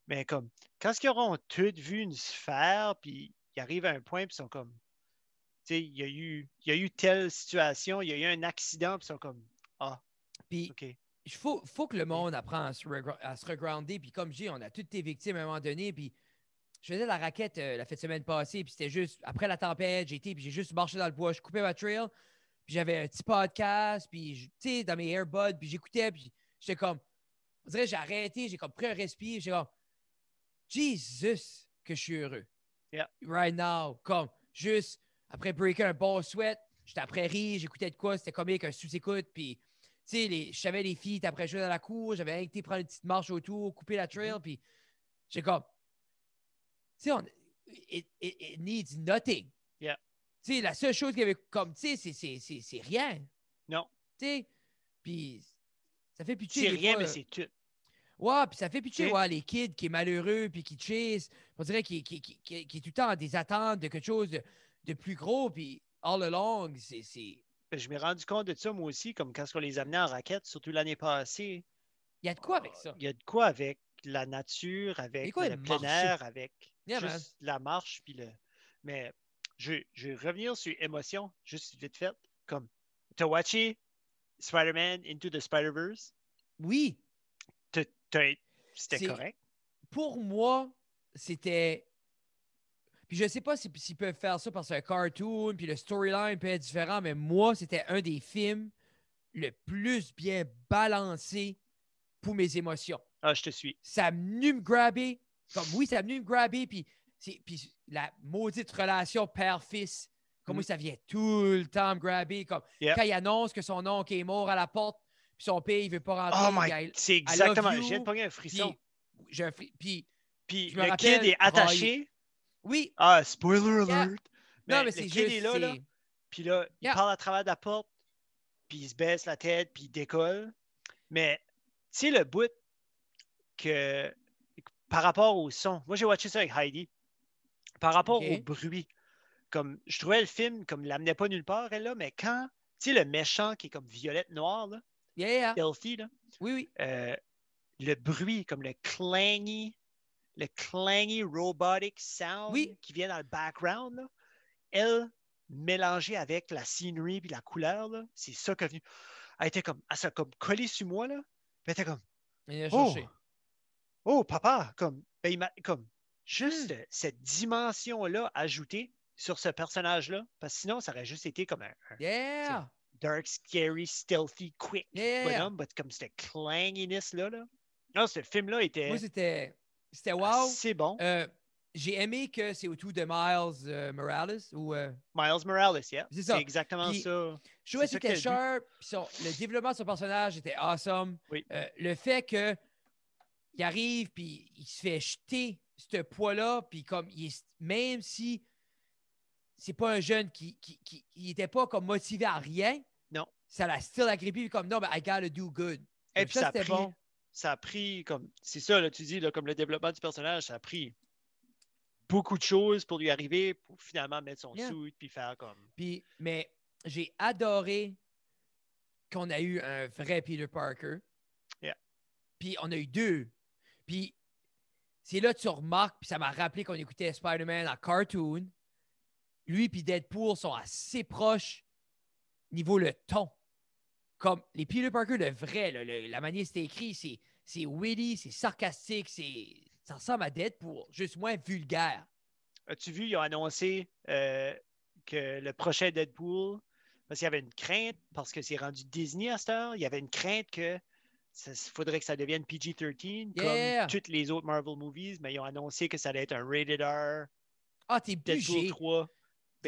Mais comme, quand ils auront tout vu une sphère, puis ils arrivent à un point, puis ils sont comme, tu sais, il y, a eu, il y a eu telle situation, il y a eu un accident, puis ils sont comme, ah, Puis OK. il faut, faut que le monde apprenne à se, à se regrounder. Puis comme je dis, on a toutes été victimes à un moment donné. Puis je faisais la raquette euh, la de semaine passée. Puis c'était juste, après la tempête, j'ai été, puis j'ai juste marché dans le bois. Je coupais ma trail. Puis j'avais un petit podcast. Puis, tu sais, dans mes earbuds. Puis j'écoutais. Puis j'étais comme, on dirait, j'ai arrêté. J'ai comme pris un respire. J'ai comme, Jesus, que je suis heureux. Yeah. Right now. Comme, juste, après breaker un bon sweat, j'étais après rire. J'écoutais de quoi. C'était comique, un sous-écoute. Puis tu sais, les- je savais les filles après jouer dans la cour, j'avais été prendre une petite marche autour, couper la trail, puis j'ai comme, tu sais, on- it, it- it needs nothing. Yeah. Tu sais, la seule chose qu'il y avait comme, tu sais, c'est- rien. Non, Tu sais, puis ça fait pitié. c'est rien, fois, mais c'est tout. Ouais, puis ça fait sais. ouais, les kids qui est malheureux, puis qui chase. On dirait qu'il qui, qui, qui- qui est tout le temps dans des attentes de quelque chose de, de plus gros, puis all along, c'est. c'est- Ben, Je m'ai rendu compte de ça, moi aussi, comme quand on les amenait en raquette, surtout l'année passée. Il y a de quoi avec ça? Il y a de quoi avec la nature, avec quoi, le le plein air, avec Yeah, man. juste la marche. Puis le... Mais je, je vais revenir sur émotion, juste vite fait. Comme, t'as watché Spider-Man Into the Spider-Verse? Oui, C'était correct? pour moi, c'était. Puis je sais pas si- s'ils peuvent faire ça parce que c'est un cartoon, puis le storyline peut être différent, mais moi, c'était un des films le plus bien balancé pour mes émotions. Ah, je te suis. Ça me venu me grabber. Comme oui, ça me venu me grabber, puis, puis la maudite relation père-fils, comme Mhm. moi, ça vient tout le temps me grabber. Comme quand il annonce que son oncle est mort à la porte, puis son père, il veut pas rentrer. Oh my, c'est exactement. Je viens de pogner un puis, frisson. j'ai un fri- puis Puis je me le rappelle kid est attaché? oui, Ah, spoiler Yeah. alert! non, mais le c'est kid juste. est là, là. c'est- Puis là, il Yeah. parle à travers de la porte, puis il se baisse la tête, puis il décolle. Mais, tu sais, le bout que, par rapport au son, moi j'ai watché ça avec Heidi, par rapport au bruit, comme, je trouvais le film, comme, il l'amenait pas nulle part, elle, là, mais quand, tu sais, le méchant qui est comme violette noire, là, Yeah, là, Oui, oui. euh, le bruit, comme le clangy, le clangy robotic sound Oui. qui vient dans le background, là, elle, mélangée avec la scenery puis la couleur, là, c'est ça qu'elle est venue. Elle était comme, elle s'est comme collée sur moi, là. Elle était comme, oh, cherché. oh, papa, comme, ben, comme, juste Hmm. cette dimension-là ajoutée sur ce personnage-là, parce que sinon, ça aurait juste été comme un, un Yeah. Dark, scary, stealthy, quick Yeah. bonhomme, mais comme cette clanginess-là, là. Non, ce film-là était Moi, c'était. C'était wow. assez bon. Euh, J'ai aimé que c'est autour de Miles euh, Morales. Ou, euh, Miles Morales, yeah. C'est ça. C'est exactement Puis- ça. je trouvais que C'est c'était sharp. son- le développement de son personnage était awesome. Oui. Le fait que il arrive puis il se fait jeter ce poids-là, puis comme il même si c'est pas un jeune qui, qui, qui pas comme motivé à rien, Non. ça l'a still agrippé comme non, ben, I gotta do good. Et Donc puis ça a, c'était pris, bon. ça a pris comme. C'est ça, là, tu dis, là, comme le développement du personnage, ça a pris beaucoup de choses pour lui arriver, pour finalement mettre son Yeah. suit puis faire comme. Puis, mais j'ai adoré qu'on a eu un vrai Peter Parker. Yeah. Puis on a eu deux. Puis c'est là que tu remarques, puis ça m'a rappelé qu'on écoutait Spider-Man en cartoon. Lui et Deadpool sont assez proches niveau le ton. Comme les Peter Parker, le vrai, le- la manière c'est écrit, c'est, c'est witty, c'est sarcastique, c'est, ça ressemble à Deadpool, juste moins vulgaire. As-tu vu, ils ont annoncé euh, que le prochain Deadpool, parce qu'il y avait une crainte, parce que c'est rendu Disney à cette heure, il y avait une crainte que il faudrait que ça devienne PG-13, Yeah. comme toutes les autres Marvel movies, mais ils ont annoncé que ça allait être un rated R, Ah, t'es Deadpool bugé. 3.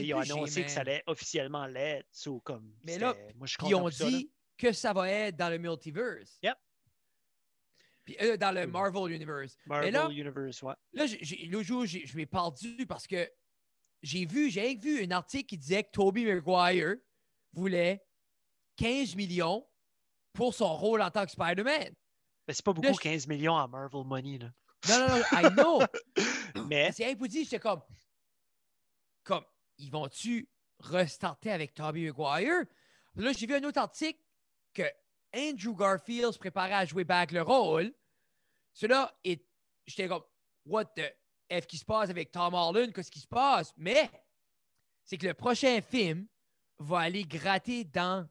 Ils ont annoncé que ça allait officiellement l'être. So, comme, Mais là, c'était- moi, je suis Puis content on pour ça, là. dit que ça va être dans le multiverse. Yep. Puis, euh, dans le Mm. Marvel Universe. Marvel là- Universe, ouais. Là, l'autre jour, je m'ai perdu parce que j'ai vu, j'ai vu un article qui disait que Tobey Maguire voulait 15 millions pour son rôle en tant que Spider-Man. Mais c'est pas beaucoup, Là, je- 15 millions en Marvel Money. Là. Non, non, non, I know. [laughs] Mais C'est impossible, j'étais comme, comme, ils vont-tu restarter avec Tobey Maguire? Là, j'ai vu un autre article que Andrew Garfield se préparait à jouer back le rôle. Cela, j'étais comme, what the F qui se passe avec Tom Holland? Qu'est-ce qui se passe? Mais, c'est que le prochain film va aller gratter dans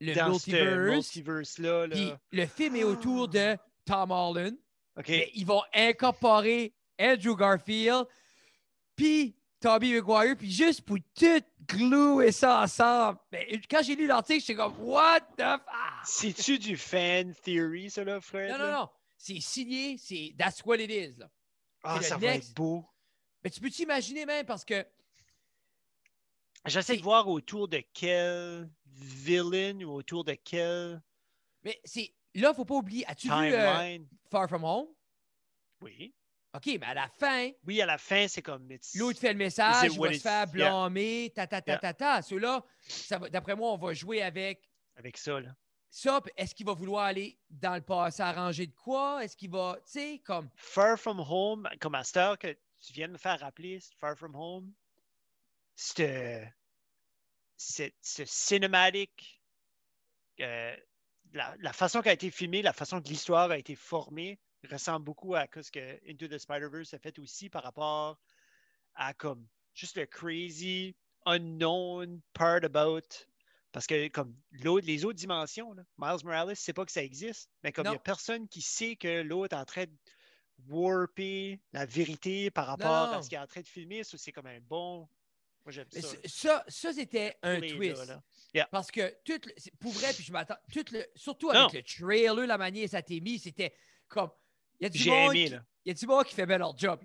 le dans ce multiverse. multiverse-là, là, Puis le film est autour de Tom Holland. OK, Mais ils vont incorporer Andrew Garfield, puis Tobey Maguire, puis juste pour tout gluer ça ensemble. Mais quand j'ai lu l'article, j'étais comme, what the f... Ah! c'est-tu du fan theory, ça, là, Fred? Non, non, non. C'est signé, c'est that's what it is. Là. Ah, ça va next. être beau. Mais tu peux t'imaginer même parce que J'essaie de voir autour de quel villain ou autour de quel mais c'est là, faut pas oublier. As-tu vu euh. Far From Home? Oui. OK, mais à la fin, Oui, à la fin, c'est comme. l'autre fait le message, il va se faire yeah. blâmer, ta ta ta Yeah. ta ta. Ceux-là, d'après moi, on va jouer avec Avec ça, là. ça, est-ce qu'il va vouloir aller dans le passé arranger de quoi? Est-ce qu'il va, tu sais, comme. Far From Home, comme à cette heure que tu viens de me faire rappeler, Far From Home, c'est ce cinématique, euh, la, la façon qu'elle a été filmée, la façon que l'histoire a été formée, ressemble beaucoup à ce que Into the Spider-Verse a fait aussi par rapport à comme juste le crazy, unknown part about. Parce que comme l'autre, les autres dimensions, là, Miles Morales ne sait pas que ça existe, mais comme il n'y a personne qui sait que l'autre est en train de warper la vérité par rapport non. à ce qu'il est en train de filmer, c'est comme un bon. Moi j'aime ça. ça, ça c'était un là, twist. Parce que tout le- pour vrai, puis je m'attends, tout le, surtout Non. avec le trailer, la manière ça t'est mis, c'était comme. Il y a du J'ai monde aimé, qui- là. Il y a du monde qui fait bien leur job.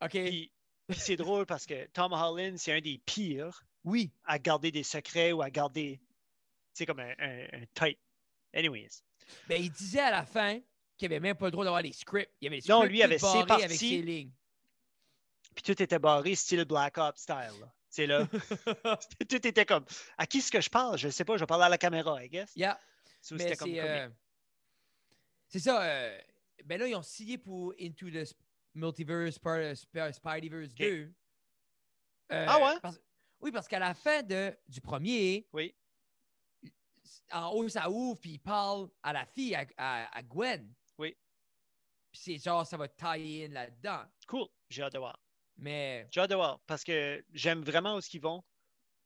OK? Puis, puis c'est drôle parce que Tom Holland, c'est un des pires oui. à garder des secrets ou à garder, tu sais, comme un, un, un tight. Anyways. Ben, il disait à la fin qu'il n'avait même pas le droit d'avoir les scripts. Il y avait Non, scripts lui tout avait ses avec parties. ses lignes. Puis tout était barré, style Black Ops style. là. C'est là. [laughs] tout était comme, à qui est-ce que je parle? Je ne sais pas, je vais parler à la caméra, I guess. Yeah. So, c'est euh, c'est ça. euh, ben là, ils ont signé pour Into the Multiverse, Sp- Sp- Spideyverse 2. Euh, Ah ouais? parce- oui, parce qu'à la fin de, du premier, Oui. en haut, ça ouvre, puis il parle à la fille, à, à- à Gwen. Oui. Puis c'est genre, ça va tailler in là-dedans. Cool, j'ai hâte de voir. Mais J'ai hâte de voir parce que j'aime vraiment où ce qu'ils vont,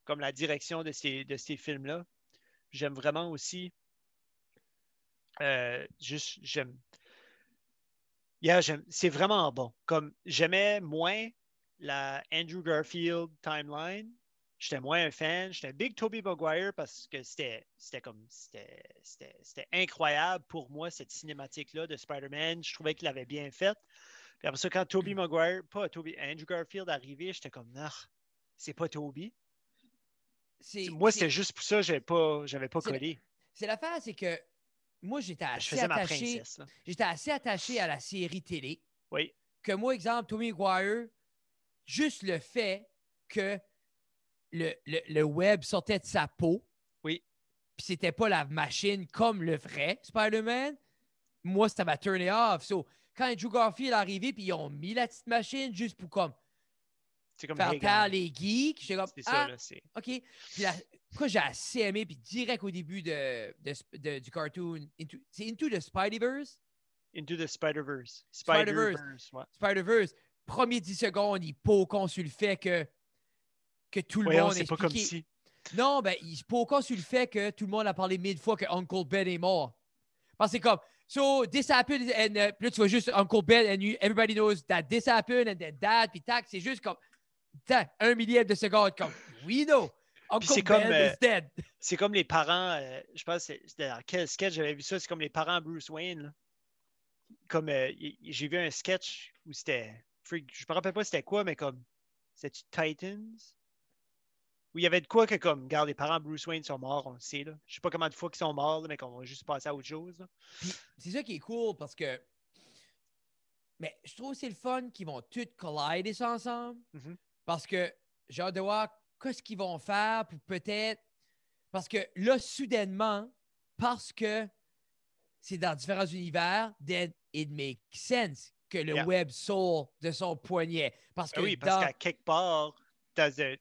comme la direction de ces, de ces films-là. J'aime vraiment aussi. euh, juste, j'aime. Yeah. C'est vraiment bon. Comme j'aimais moins la Andrew Garfield timeline. J'étais moins un fan. J'étais un big Toby Maguire parce que c'était c'était comme c'était incroyable pour moi cette cinématique-là de Spider-Man. Je trouvais qu'il avait bien fait. Puis après ça, quand Toby Maguire, pas Toby, Andrew Garfield arrivé, j'étais comme non, c'est pas Toby. Moi, c'est- c'était juste pour ça, j'avais pas, j'avais pas c'est- collé. C'est l'affaire, c'est que moi, j'étais Je assez attaché. J'étais assez attaché à la série télé. Oui. que moi, exemple, Tommy Maguire, juste le fait que le, le- le web sortait de sa peau, Oui. puis c'était pas la machine comme le vrai Spider-Man, moi, ça m'a turné off. So, quand Andrew Garfield est arrivé, puis ils ont mis la petite machine juste pour comme C'est comme faire taire les geeks. J'étais comme, C'est ça, ah, là. C'est... OK. Puis la, quoi, j'ai assez aimé, puis direct au début de, de- de- du cartoon, Into- c'est Into the Spideyverse. Into the Spider-Verse. Spider-Verse. Spider-Verse, ouais. Spider-Verse, premier 10 secondes, il poquons sur le fait que, que tout le monde c'est pas comme si. Non, ben, il poquons sur le fait que tout le monde a parlé mille fois que Uncle Ben est mort. Parce que c'est comme, so this happened, and uh, puis là, tu vois juste Uncle Ben, and you, everybody knows that this happened, and then that, puis tac, c'est juste comme, un millième de seconde, comme, we know, c'est Ben comme, euh. C'est comme les parents, euh, je pense, dans quel sketch j'avais vu ça, c'est comme les parents Bruce Wayne. là. Comme euh, j'ai vu un sketch où c'était. Je me rappelle pas c'était quoi, mais comme. C'était Titans? Où il y avait de quoi que comme, regarde, les parents Bruce Wayne sont morts, on le sait. Là. Je sais pas comment de fois qu'ils sont morts, là, mais qu'on va juste passer à autre chose. c'est ça qui est cool parce que. Mais je trouve que c'est le fun qu'ils vont tous collider ça ensemble. Mhm. Parce que j'ai hâte de voir qu'est-ce qu'ils vont faire pour peut-être. Parce que là, soudainement, parce que c'est dans différents univers, then it makes sense que le Yeah. web sort de son poignet. Parce que Ah oui, parce dans- qu'à quelque part, dans un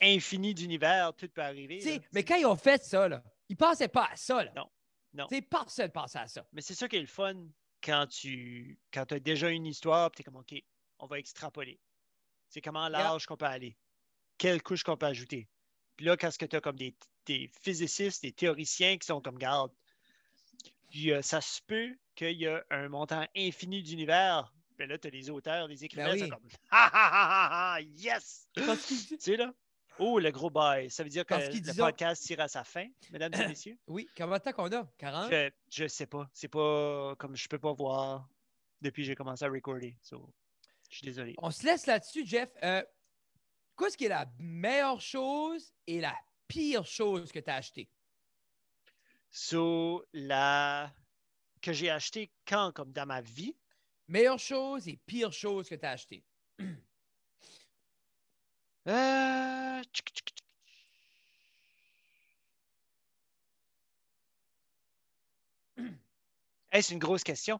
infini d'univers, tout peut arriver. là. mais quand ils ont fait ça, là, ils pensaient pas à ça. Là. Non. Non. Tu sais, personne ne pensait à ça. Mais c'est ça qui est le fun quand tu quand as déjà une histoire, tu es comme OK, on va extrapoler. C'est comment large qu'on peut aller. Quelle couche qu'on peut ajouter. Puis là, quand tu as comme des, des physicists, des théoriciens qui sont comme garde, puis, euh, ça se peut qu'il y a un montant infini d'univers. Puis là, tu as les auteurs, les écrivains, Ben oui. comme Ha ha ha ha ha, yes! Tu sais là? Oh, le gros bail. Ça veut dire que le podcast tire à sa fin, mesdames et [coughs] messieurs. Oui, combien de temps qu'on a? 40? Je, je sais pas. C'est pas comme je peux pas voir depuis que j'ai commencé à recorder. So, je suis désolé. On se laisse là-dessus, Jeff. Euh, Qu'est-ce qui est la meilleure chose et la pire chose que tu as acheté? So, la que j'ai acheté quand comme dans ma vie, Meilleure chose et pire chose que tu as acheté. euh. [coughs] Hey, c'est une grosse question.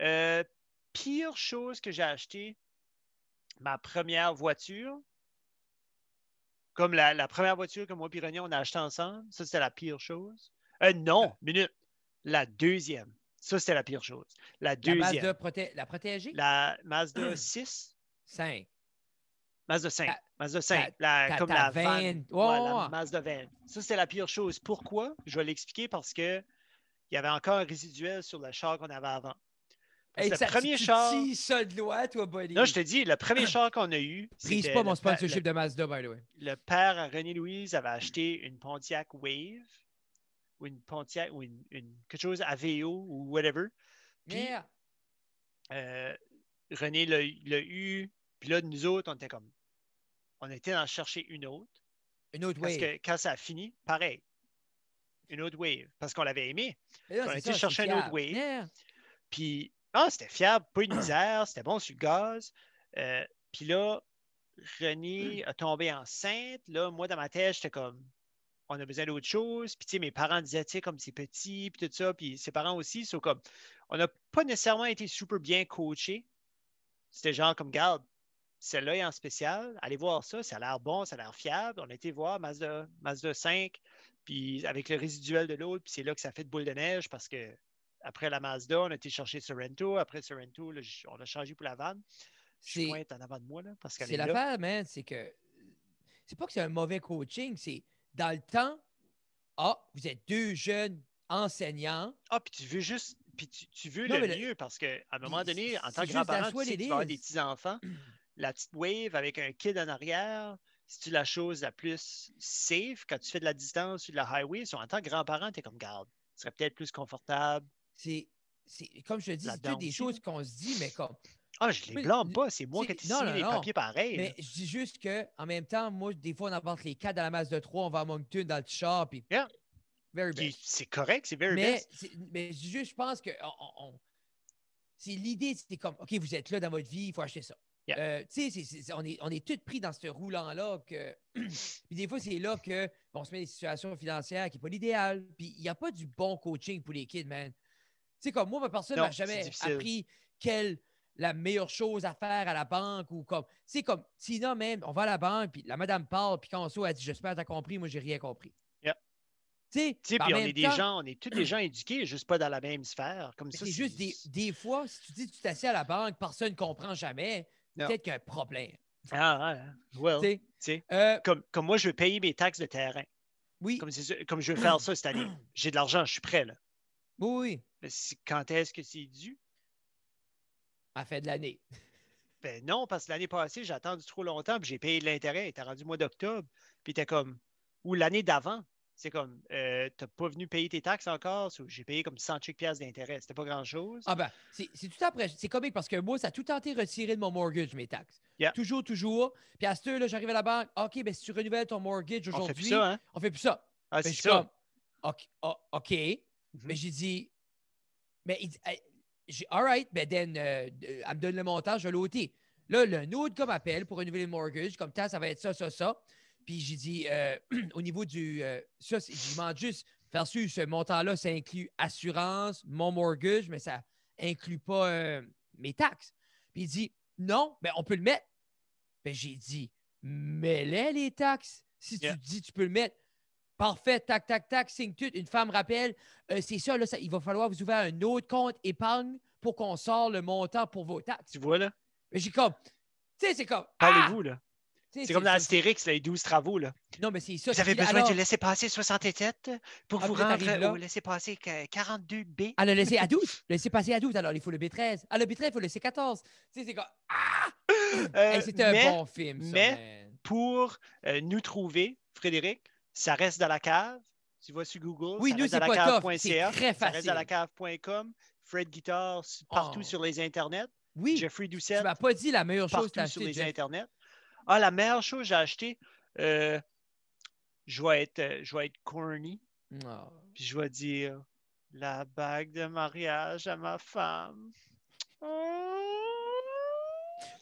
Euh, pire chose que j'ai acheté, ma première voiture. Comme la, la première voiture que moi et René, on a acheté ensemble. Ça, c'était la pire chose. Euh, non, minute. La deuxième. Ça, c'était la pire chose. La La deuxième. Mazda proté- la protégée? La Mazda 6. 5. Mazda 5. Ta- Mazda 5. ta- la, comme la van. van. Ouais, Ouais, la. Mazda van. Ça, c'était la pire chose. Pourquoi? Je vais l'expliquer parce que il y avait encore un résiduel sur le char qu'on avait avant. Parce Hey, ça, le premier tu, char. Ça de loi, toi, buddy. Non, je te dis, le premier char qu'on a eu. Prise pas mon sponsorship de Mazda, by the way. le, père René Louise avait acheté une Pontiac Wave ou une Pontiac ou une, une- quelque chose AVO ou whatever. Puis, euh, René l'a eu. Puis là, nous autres, on était comme. On était en chercher une autre. Une autre Parce wave. que quand ça a fini, pareil. Une autre wave. Parce qu'on l'avait aimé. Là, on a été ça, chercher c'est un autre wave. Puis, ah, c'était fiable, pas une misère, c'était bon sur le gaz. Euh, puis là, René a tombé enceinte. Là, moi, dans ma tête, j'étais comme, on a besoin d'autre chose. Puis, tu sais, mes parents disaient, tu sais, comme c'est petit, puis tout ça. Puis, ses parents aussi, sont comme, on n'a pas nécessairement été super bien coachés. C'était genre comme, garde, celle-là est en spécial. Allez voir ça, ça a l'air bon, ça a l'air fiable. On a été voir Mazda, Mazda 5, puis avec le résiduel de l'autre, puis c'est là que ça fait de boule de neige parce que après la Mazda, on a été chercher Sorrento. Après Sorrento, là, on a changé pour la vanne. Je pointe en avant de moi, là, parce qu'elle C'est est là. l'affaire, man, c'est que c'est pas que c'est un mauvais coaching, c'est dans le temps, ah, vous êtes deux jeunes enseignants. Ah, puis tu veux juste. Puis tu, tu veux Non, le mieux parce qu'à un moment donné, en tant que grand-parent, tu sais tu vas avoir des petits-enfants. [clears throat] La petite wave avec un kid en arrière, c'est-tu la chose la plus safe quand tu fais de la distance sur la highway? En tant que grand-parent, tu es comme garde. Ce serait peut-être plus confortable. C'est, c'est comme je te dis, c'est des choses qu'on se dit, mais comme. Ah, je les blâme pas, c'est moi qui ai non, signé les papiers pareils. Mais je dis juste que en même temps, moi, des fois, on embarque les quatre dans la masse de trois, on va à Moncton dans le char, puis. Yeah. Very best. C'est correct, c'est very Mais, best. mais je dis juste, je pense que on- c'est l'idée, c'est comme, OK, vous êtes là dans votre vie, il faut acheter ça. Yeah. Euh, tu sais, on est, on est tous pris dans ce roulant-là que. [clears throat] puis des fois, c'est là que on se met dans des situations financières qui n'est pas l'idéal. Puis il n'y a pas du bon coaching pour les kids, man. Sais, comme moi, ma personne m'a jamais appris quel la meilleure chose à faire à la banque ou comme. C'est comme Tina même, on va à la banque, puis la madame parle, puis quand on sort, elle dit J'espère que tu as compris, moi j'ai rien compris. Yeah. Tu sais, Tu sais, en puis on est des temps, gens, on est tous des gens éduqués, juste pas dans la même sphère. Comme ça, C'est juste des, des fois, si tu dis que tu t'assieds à la banque, personne ne comprend jamais, peut-être qu'il y a un problème. Ah, ouais. Well, Tu sais, tu sais, euh, comme, comme moi, je veux payer mes taxes de terrain. oui, Comme, comme je veux faire ça cette année. J'ai de l'argent, je suis prêt. Là. Oui, Mais quand est-ce que c'est dû? à la fin de l'année. [laughs] Ben non, parce que l'année passée, j'ai attendu trop longtemps, puis j'ai payé de l'intérêt. T'as rendu au mois d'octobre, puis t'es comme. Ou l'année d'avant, c'est comme. Euh, t'as pas venu payer tes taxes encore, j'ai payé comme 100 chic piastres d'intérêt. C'était pas grand-chose. Ah ben, c'est tout après. C'est comique parce que moi, ça a tout tenté de retirer de mon mortgage mes taxes. Yeah. Toujours, toujours. Puis à ce là j'arrive à la banque. OK, ben si tu renouvelles ton mortgage on fait plus aujourd'hui, ça, hein? on fait plus ça. Ah, Ben, c'est ça. comme, OK. ah, Mhm. Mais j'ai dit, mais il dit, j'ai, all right, ben then, euh, elle me donne le montant, je vais l'ôter. Là, le autre gars m'appelle pour renouveler le mortgage, comme ça, ça va être ça, ça, ça. Puis j'ai dit, euh, [clears throat] au niveau du, euh, ça, je demande juste, faire sûr, ce montant-là, ça inclut assurance, mon mortgage, mais ça inclut pas mes taxes. Puis il dit, non, mais on peut le mettre. Ben j'ai dit, mets-les les taxes. Si Yeah. tu dis, tu peux le mettre. Parfait, tac, tac, tac, signe tout. Une femme rappelle, euh, c'est ça, là, ça, il va falloir vous ouvrir un autre compte épargne pour qu'on sorte le montant pour vos taxes. Tu vois, là? Mais j'ai comme, tu sais, c'est comme. ah! Parlez-vous, là. Tu sais, C'est comme dans Astérix, les 12 travaux, là. Non, mais c'est ça. Vous avez besoin alors, de laisser passer 67 pour Ah, vous rendre là? au laisser passer 42B. Elle a laissé à 12. laissé passer à 12, alors il faut le B13. Ah, le B13, il faut laisser 14. Tu sais, c'est comme. Ah! Euh, Hey, C'était un bon film, ça, mais- man. pour euh, nous trouver, Frédéric, ça reste dans la cave. Tu vas sur Google. Oui, ça nous, c'est pas la tough. cave.ca, C'est très Ça reste dans la cave.com. Fred Guitar partout Oh. sur les internets. Oui, Jeffrey tu Doucette m'as pas dit la meilleure chose que tu as partout sur acheté. les Jeff. internets. Ah, la meilleure chose que j'ai acheté, euh, je vais être, euh, je vais être corny, Oh. puis je vais dire la bague de mariage à ma femme.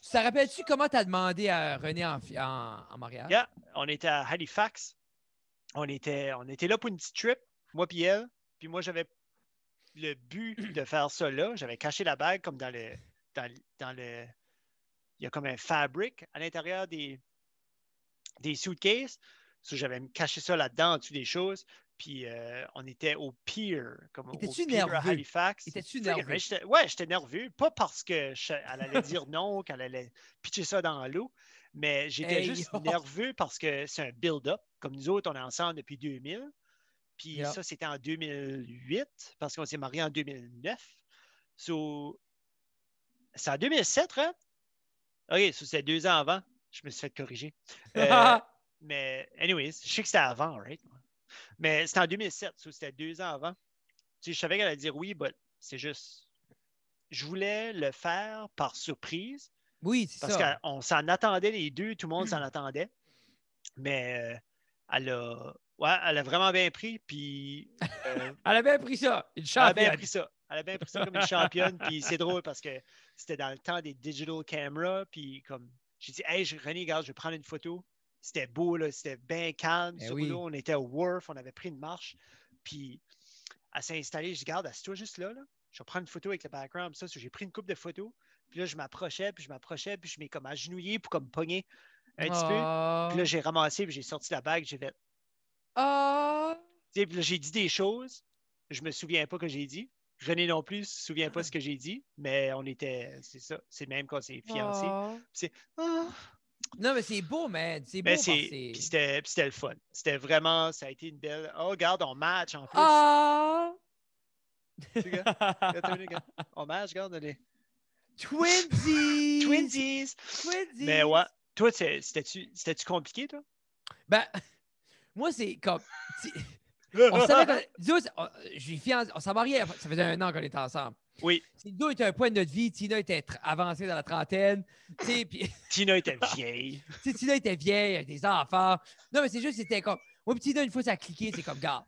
Tu te rappelles-tu comment tu as demandé à René en, fi- en, en mariage? Yeah, on était à Halifax. On était, on était là pour une petite trip, moi puis elle. Puis moi, j'avais le but de [clears throat] faire ça là. J'avais caché la bague comme dans le, dans, le- dans le. Il y a comme un fabric à l'intérieur des, des suitcases. So, j'avais caché ça là-dedans, en dessous des choses. Puis euh, on était au pier, comme au pier à? Halifax. Étais-tu nerveux? J'étais- Ouais, j'étais nerveux. Pas parce qu'elle allait dire [laughs] non, qu'elle allait pitcher ça dans l'eau, mais j'étais Hey, juste yo. nerveux parce que c'est un build-up. Comme nous autres, on est ensemble depuis 2000. Puis Yeah. ça, c'était en 2008 parce qu'on s'est mariés en 2009. So, c'est en 2007, hein? OK, so c'était deux ans avant. Je me suis fait corriger. Euh, [laughs] mais, anyways, je sais que c'était avant, right? Mais c'était en 2007, so c'était deux ans avant. Tu sais, je savais qu'elle allait dire oui, mais c'est juste. Je voulais le faire par surprise oui, c'est parce ça. qu'on s'en attendait les deux, tout le monde s'en [clears throat] attendait. Mais euh, elle a. Ouais, elle a vraiment bien pris, puis euh, [laughs] Elle a bien pris ça. Une elle a bien championne. pris ça. Elle a bien pris ça comme une championne. Puis c'est drôle parce que c'était dans le temps des digital cameras. Puis comme j'ai dit, hey, je- René, regarde, je vais prendre une photo. C'était beau, là, c'était bien calme. Eh oui. l'eau, on était au Wharf, on avait pris une marche. Puis elle s'est installée. Je dis, regarde, assieds-toi juste là, là. Je vais prendre une photo avec le background. Ça, j'ai pris une coupe de photos. Puis là, je m'approchais, puis je m'approchais, puis je m'ai comme agenouillé pour comme pogner un petit peu. Puis là, j'ai ramassé, puis j'ai sorti la bague. J'ai fait, Ah. tu sais, puis là, j'ai dit des choses. Je me souviens pas que j'ai dit. René non plus se souvient pas ce que j'ai dit, mais on était, c'est ça, c'est même quand c'est fiancé. Ah. C'est, ah. Non, mais c'est beau, man. C'est beau. Que c'est- puis c'était, le fun. C'était vraiment, ça a été une belle. Oh, regarde, on match en plus. Ah! Regarde. On match, regarde, est Twinsies! twinsies. Twinsies! Mais ouais, toi, c'est- c'était-tu, compliqué, toi? Ben, [laughs] moi, c'est comme. [laughs] On savait que. Disons, on- s'est mariés, ça faisait un an qu'on était ensemble. Oui, Tina était un point de notre vie. Tina était avancée dans la trentaine. [laughs] Tina était vieille. Tina était vieille, avec des enfants. Non, mais c'est juste, c'était comme. Moi, Tina, une fois, ça a cliqué, c'est comme, gars.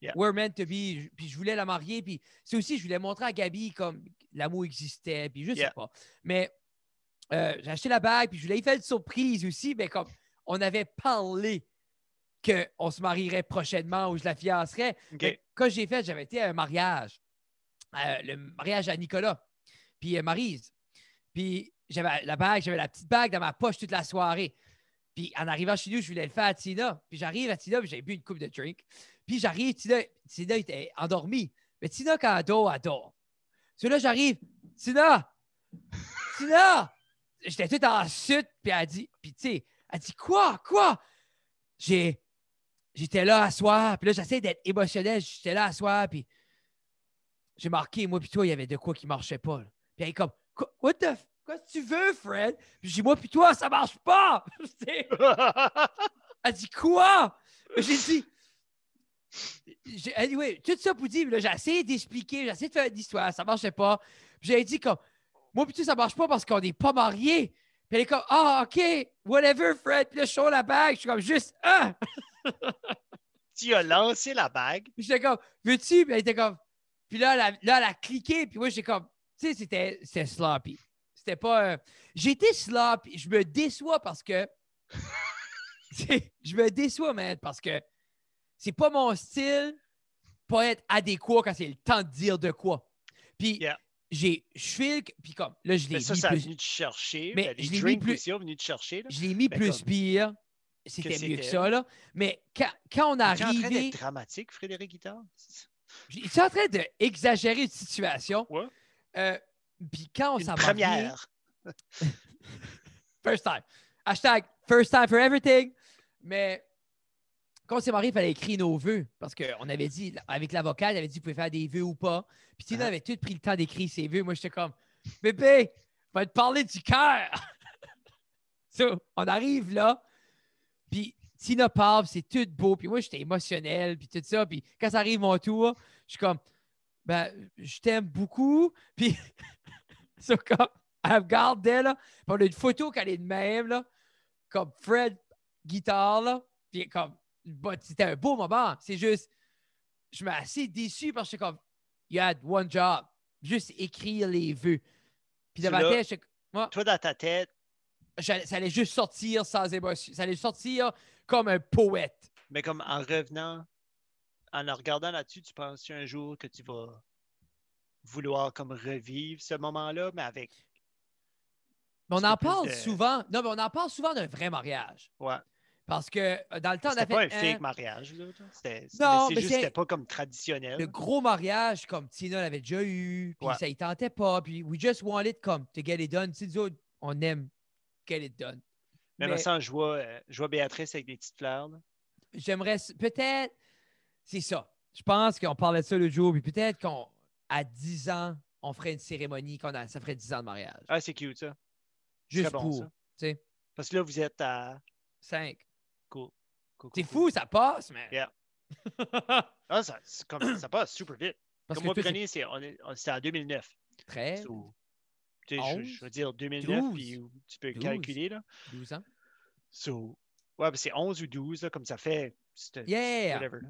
Yeah. We're meant to be. Puis je voulais la marier. Puis c'est aussi, je voulais montrer à Gabi comme l'amour existait. Puis je Yeah. sais pas. Mais euh, j'ai acheté la bague. Puis je voulais y faire une surprise aussi. Mais comme on avait parlé qu'on se marierait prochainement ou je la fiancerais. Quand j'ai fait, j'avais été à un mariage. euh, le mariage à Nicolas. Puis euh, Marise. Puis j'avais la bague, j'avais la petite bague dans ma poche toute la soirée. Puis en arrivant chez nous, je voulais le faire à Tina. Puis j'arrive à Tina, puis j'avais bu une coupe de drink. Puis j'arrive, Tina, Tina était endormie. Mais Tina, quand elle dort, elle dort. So là, j'arrive, Tina! Tina! J'étais tout en suite, puis elle dit, puis tu sais, elle dit quoi? Quoi? J'ai. J'étais là à soir, puis là, j'essaie d'être émotionnel. J'étais là à soir, puis j'ai marqué, moi, puis toi, il y avait de quoi qui marchait pas. là. Puis elle est comme, what the. f- Quoi tu veux, Fred? Puis j'ai dit, moi, puis toi, ça marche pas! [laughs] [laughs] Elle dit quoi? J'ai dit. J'ai- Anyway, tout ça pour dire, j'ai essayé d'expliquer, j'ai essayé de faire une histoire, ça marchait pas. J'ai dit comme, moi puis ça marche pas parce qu'on n'est pas mariés. Puis elle est comme, ah, OK, whatever, Fred. Puis là, je sors la bague, je suis comme, juste, ah! [laughs] tu as lancé la bague. J'étais comme, veux-tu? Puis elle était comme, puis là, elle a, là, elle a cliqué, puis moi, j'étais comme, tu sais, c'était, c'était sloppy. C'était pas. euh, J'étais sloppy. Je me déçois parce que. [laughs] Je me déçois, man, parce que c'est pas mon style pas être adéquat quand c'est le temps de dire de quoi. Puis Yeah. j'ai. Je file, puis comme, là, je l'ai Mais ça, mis ça a plus. venu te chercher. Mais les je l'ai mis plus- aussi venu te chercher. là. Je l'ai mis Mais plus comme- pire. C'était mieux que ça, là. Mais quand, quand on est Es-tu en train d'être dramatique, Frédéric Guitard? Je suis en train d'exagérer une situation. Ouais. Euh, Puis quand on s'en va première. [laughs] First time. Hashtag first time for everything. Mais quand on s'est marié, il fallait écrire nos vœux. Parce qu'on avait dit, avec l'avocat, il avait dit, vous pouvez faire des vœux ou pas. Puis Tina Uh-huh. avait tout pris le temps d'écrire ses vœux. Moi, j'étais comme, bébé, vais te parler du cœur. [laughs] So, on arrive là. Puis Tina parle, c'est tout beau. Puis moi, j'étais émotionnel. Puis tout ça. Puis quand ça arrive mon tour, je suis comme, ben, je t'aime beaucoup. [laughs] Puis, so, comme, elle me regardait, là. Puis on a une photo qu'elle est de même, là. Comme Fred, guitare, là. Puis comme, c'était un beau moment. C'est juste, je me suis assez déçu parce que comme, you had one job. Juste écrire les vœux. Puis Tu ma tête, j'étais- moi, Toi, dans ta tête, ça allait juste sortir sans émotion. Ça allait sortir comme un poète. mais comme en revenant, en regardant là-dessus, tu penses un jour que tu vas vouloir comme revivre ce moment-là, mais avec. Mais on en parle de- souvent. Non, mais on en parle souvent d'un vrai mariage. Ouais. Parce que euh, dans le temps, on C'était pas un fake un- mariage, là. C'était Non, mais mais c'est juste c'était pas comme traditionnel. le gros mariage comme Tina l'avait déjà eu, puis Ouais. ça y tentait pas, puis we just wanted comme to get it done. Tu sais, on aime get it done. Même mais- sans, je vois, je vois Béatrice avec des petites fleurs. là. J'aimerais peut-être, c'est ça. Je pense qu'on parlait de ça le jour, puis peut-être qu'à 10 ans, on ferait une cérémonie, qu'on a, ça ferait 10 ans de mariage. Ah, c'est cute, ça. Juste bon, pour, ça. Parce que là, vous êtes à. 5. Cool. Cool, C'est cool, fou, ça passe, mais. Yeah. [laughs] Ah, ça, c'est comme, ça passe super vite. Parce comme que moi, toi, c'est Grenier, c'est, on est- on- c'était en 2009. 13, So, tu sais, je, 11, je veux dire 2009, 12, puis tu peux 12. calculer. Là. 12 ans. So, ouais, c'est 11 ou 12, là, comme ça fait. c'est- Yeah! Whatever. là.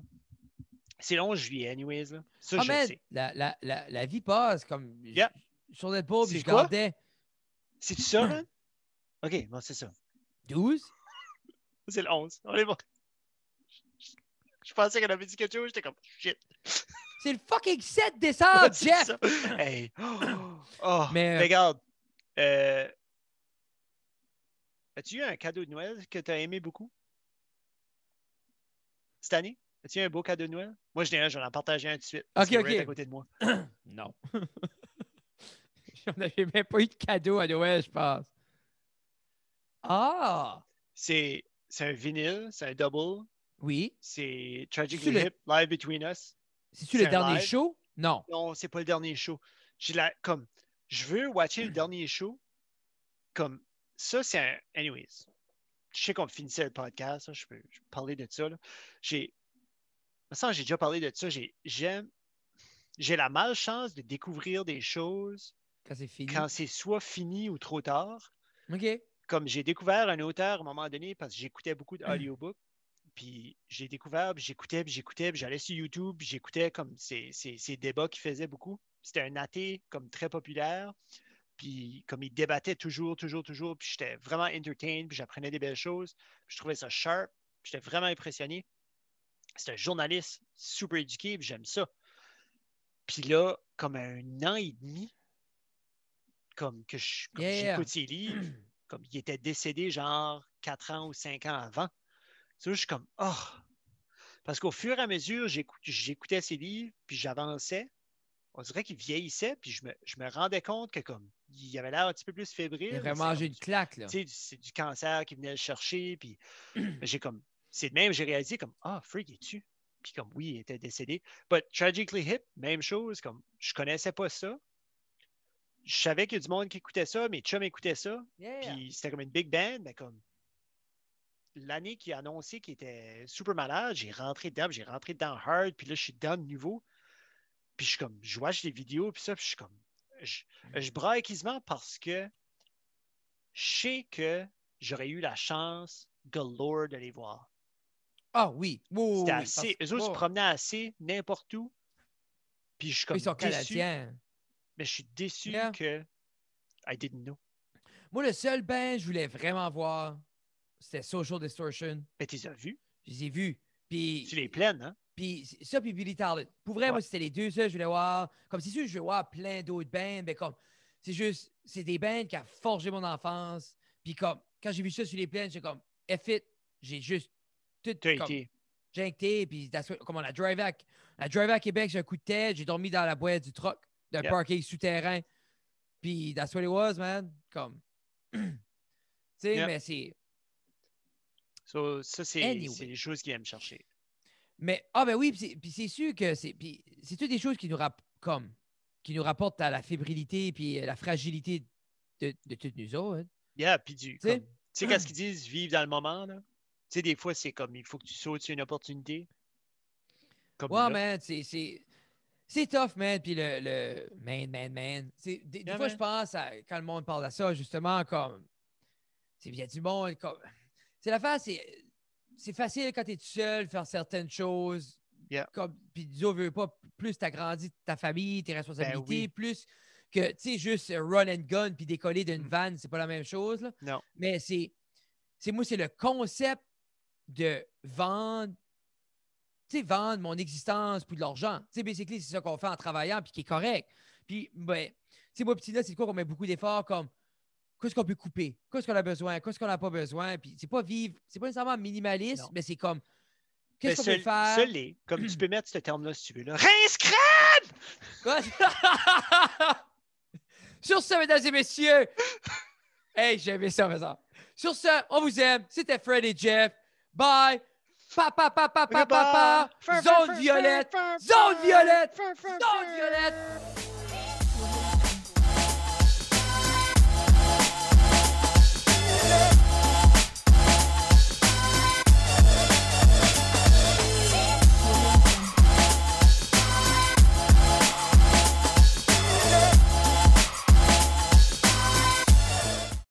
C'est le 11 juillet, anyways. Là. Ça, Ah, je man, sais. la, la, la, la vie passe comme. je- Yeah. Sur le pas, puis C'est je quoi? gardais C'est-tu ça, man? Ok, bon, c'est ça. 12. C'est le 11. On est bon. Je pensais qu'elle avait dit quelque chose, j'étais comme shit. C'est le fucking 7 [laughs] décembre, Jeff! Hey. Oh, mais, euh, regarde. euh, As-tu eu un cadeau de Noël que tu as aimé beaucoup? Cette année? As-tu eu un beau cadeau de Noël? Moi, je un, je vais en partager un tout de suite. parce Ok, ok. right à côté de moi. [coughs] Non. [laughs] On n'avait même pas eu de cadeau à Noël, je pense. Ah! C'est c'est un vinyle, c'est un double. Oui. C'est Tragically le- Hip, Live Between Us. C'est-tu C'est le dernier live? show? Non. Non, c'est pas le dernier show. J'ai la comme je veux watcher le [clears throat] dernier show. Comme ça, c'est un. Anyways. Je sais qu'on finissait le podcast, je, peux, je peux parler de ça. J'ai. j'ai déjà parlé de ça. J'ai j'aime. J'ai la malchance de découvrir des choses Quand c'est fini. quand c'est soit fini ou trop tard. OK. Comme j'ai découvert un auteur à un moment donné parce que j'écoutais beaucoup d'audiobooks. Puis j'ai découvert, puis j'écoutais, puis j'écoutais, puis j'allais sur YouTube, j'écoutais comme ces, ces, ces débats qu'il faisait beaucoup. C'était un athée comme très populaire. Puis comme il débattait toujours, toujours, toujours, puis j'étais vraiment entertained, puis j'apprenais des belles choses. Puis je trouvais ça sharp, puis j'étais vraiment impressionné. C'est un journaliste super éduqué, puis j'aime ça. Puis là, comme un an et demi, comme que Yeah, yeah. j'écoute ses livres, [clears throat] comme il était décédé genre 4 ans ou 5 ans avant. Tu vois, je suis comme, oh! Parce qu'au fur et à mesure, j'écou- j'écoutais ses livres, puis j'avançais. On dirait qu'il vieillissait, puis je me, je me rendais compte que comme il avait l'air un petit peu plus fébrile. Il a mais vraiment c'est mangé une claque, là. tu sais, c'est du cancer qui venait le chercher. Puis [clears throat] j'ai comme, c'est de même, j'ai réalisé comme, ah, Freak, est tu Puis comme, oui, il était décédé. But Tragically Hip, même chose, comme, je connaissais pas ça. Je savais qu'il y a du monde qui écoutait ça, mes chums écoutaient ça. Yeah. Puis c'était comme une big band, mais comme, l'année qu'il a annoncé qu'il était super malade, j'ai rentré dedans, j'ai rentré dedans hard, puis là, je suis dedans de nouveau. Puis je suis comme, je watch des vidéos, puis ça, puis je suis comme, je, je braille quasiment parce que je sais que j'aurais eu la chance galore de les voir. Ah oui. Oui, assez, parce- eux autres se oh, promenaient assez n'importe où. Puis je suis comme Ils sont déçu, canadiens. Mais je suis déçu Yeah. que I didn't know. Moi, le seul band que je voulais vraiment voir, c'était Social Distortion. Mais tu les as vus? Je les ai vus. Puis, Tu les plaines, hein? puis ça, puis Billy Talent. Pour vrai, Ouais. moi, c'était les deux seuls que je voulais voir. Comme c'est sûr, je veux voir plein d'autres bands, mais comme, c'est juste, c'est des bands qui ont forgé mon enfance. Puis comme, quand j'ai vu ça sur les plaines, j'ai comme, F it, j'ai juste tout j'ai été, puis comme on a drivé à, on a drivé à Québec, j'ai un coup de tête, j'ai dormi dans la boîte du truck, d'un Yeah. parking souterrain. Puis that's what it was, man. Comme, [clears throat] tu sais, mais c'est, So, ça, c'est Anyway. les choses qui aiment chercher. Mais, ah ben oui, puis c'est- sûr que c'est puis c'est toutes des choses qui nous, comme, qui nous rapportent à la fébrilité puis la fragilité de, de toutes nous autres. hein. Yeah, puis du. Tu sais? qu'est-ce qu'ils disent, vivre dans le moment, là? Tu sais, des fois, c'est comme, il faut que tu sautes sur une opportunité. Comme Ouais, man, c'est- c'est tough, man. Puis le, le man, man, man. Des, des Yeah, fois, man. je pense, à, quand le monde parle de ça, justement, comme. c'est- Il y a du monde. comme C'est l'affaire, c'est. C'est facile quand tu es tout seul, faire certaines choses. Yeah. Comme, puis Dieu veut pas, plus tu agrandis ta famille, tes responsabilités, Ben oui. plus que, tu sais, juste run and gun puis décoller d'une Mm. vanne, c'est pas la même chose. Là. Non. Mais c'est. C'est moi, c'est le concept de vendre vendre mon existence pour de l'argent. Tu sais, basically, c'est ça qu'on fait en travaillant, puis qui est correct. Puis, ben, tu sais, moi, petit là, c'est quoi qu'on met beaucoup d'efforts comme qu'est-ce qu'on peut couper, qu'est-ce qu'on a besoin, qu'est-ce qu'on n'a pas besoin? Puis, c'est pas vivre, c'est pas nécessairement minimaliste, Non. mais c'est comme Mais qu'est-ce qu'on peut faire? seul comme tu peux mettre ce terme-là si tu veux. Là. Rince? [laughs] Sur ce, mesdames et messieurs, hey, j'ai aimé ça, mais ça. Sur ce, on vous aime. C'était Fred et Jeff. Bye. Pa, pa, pa, pa, pa, pa, pa. Fin, fin, Zone violette. Zone violette. Zone violette.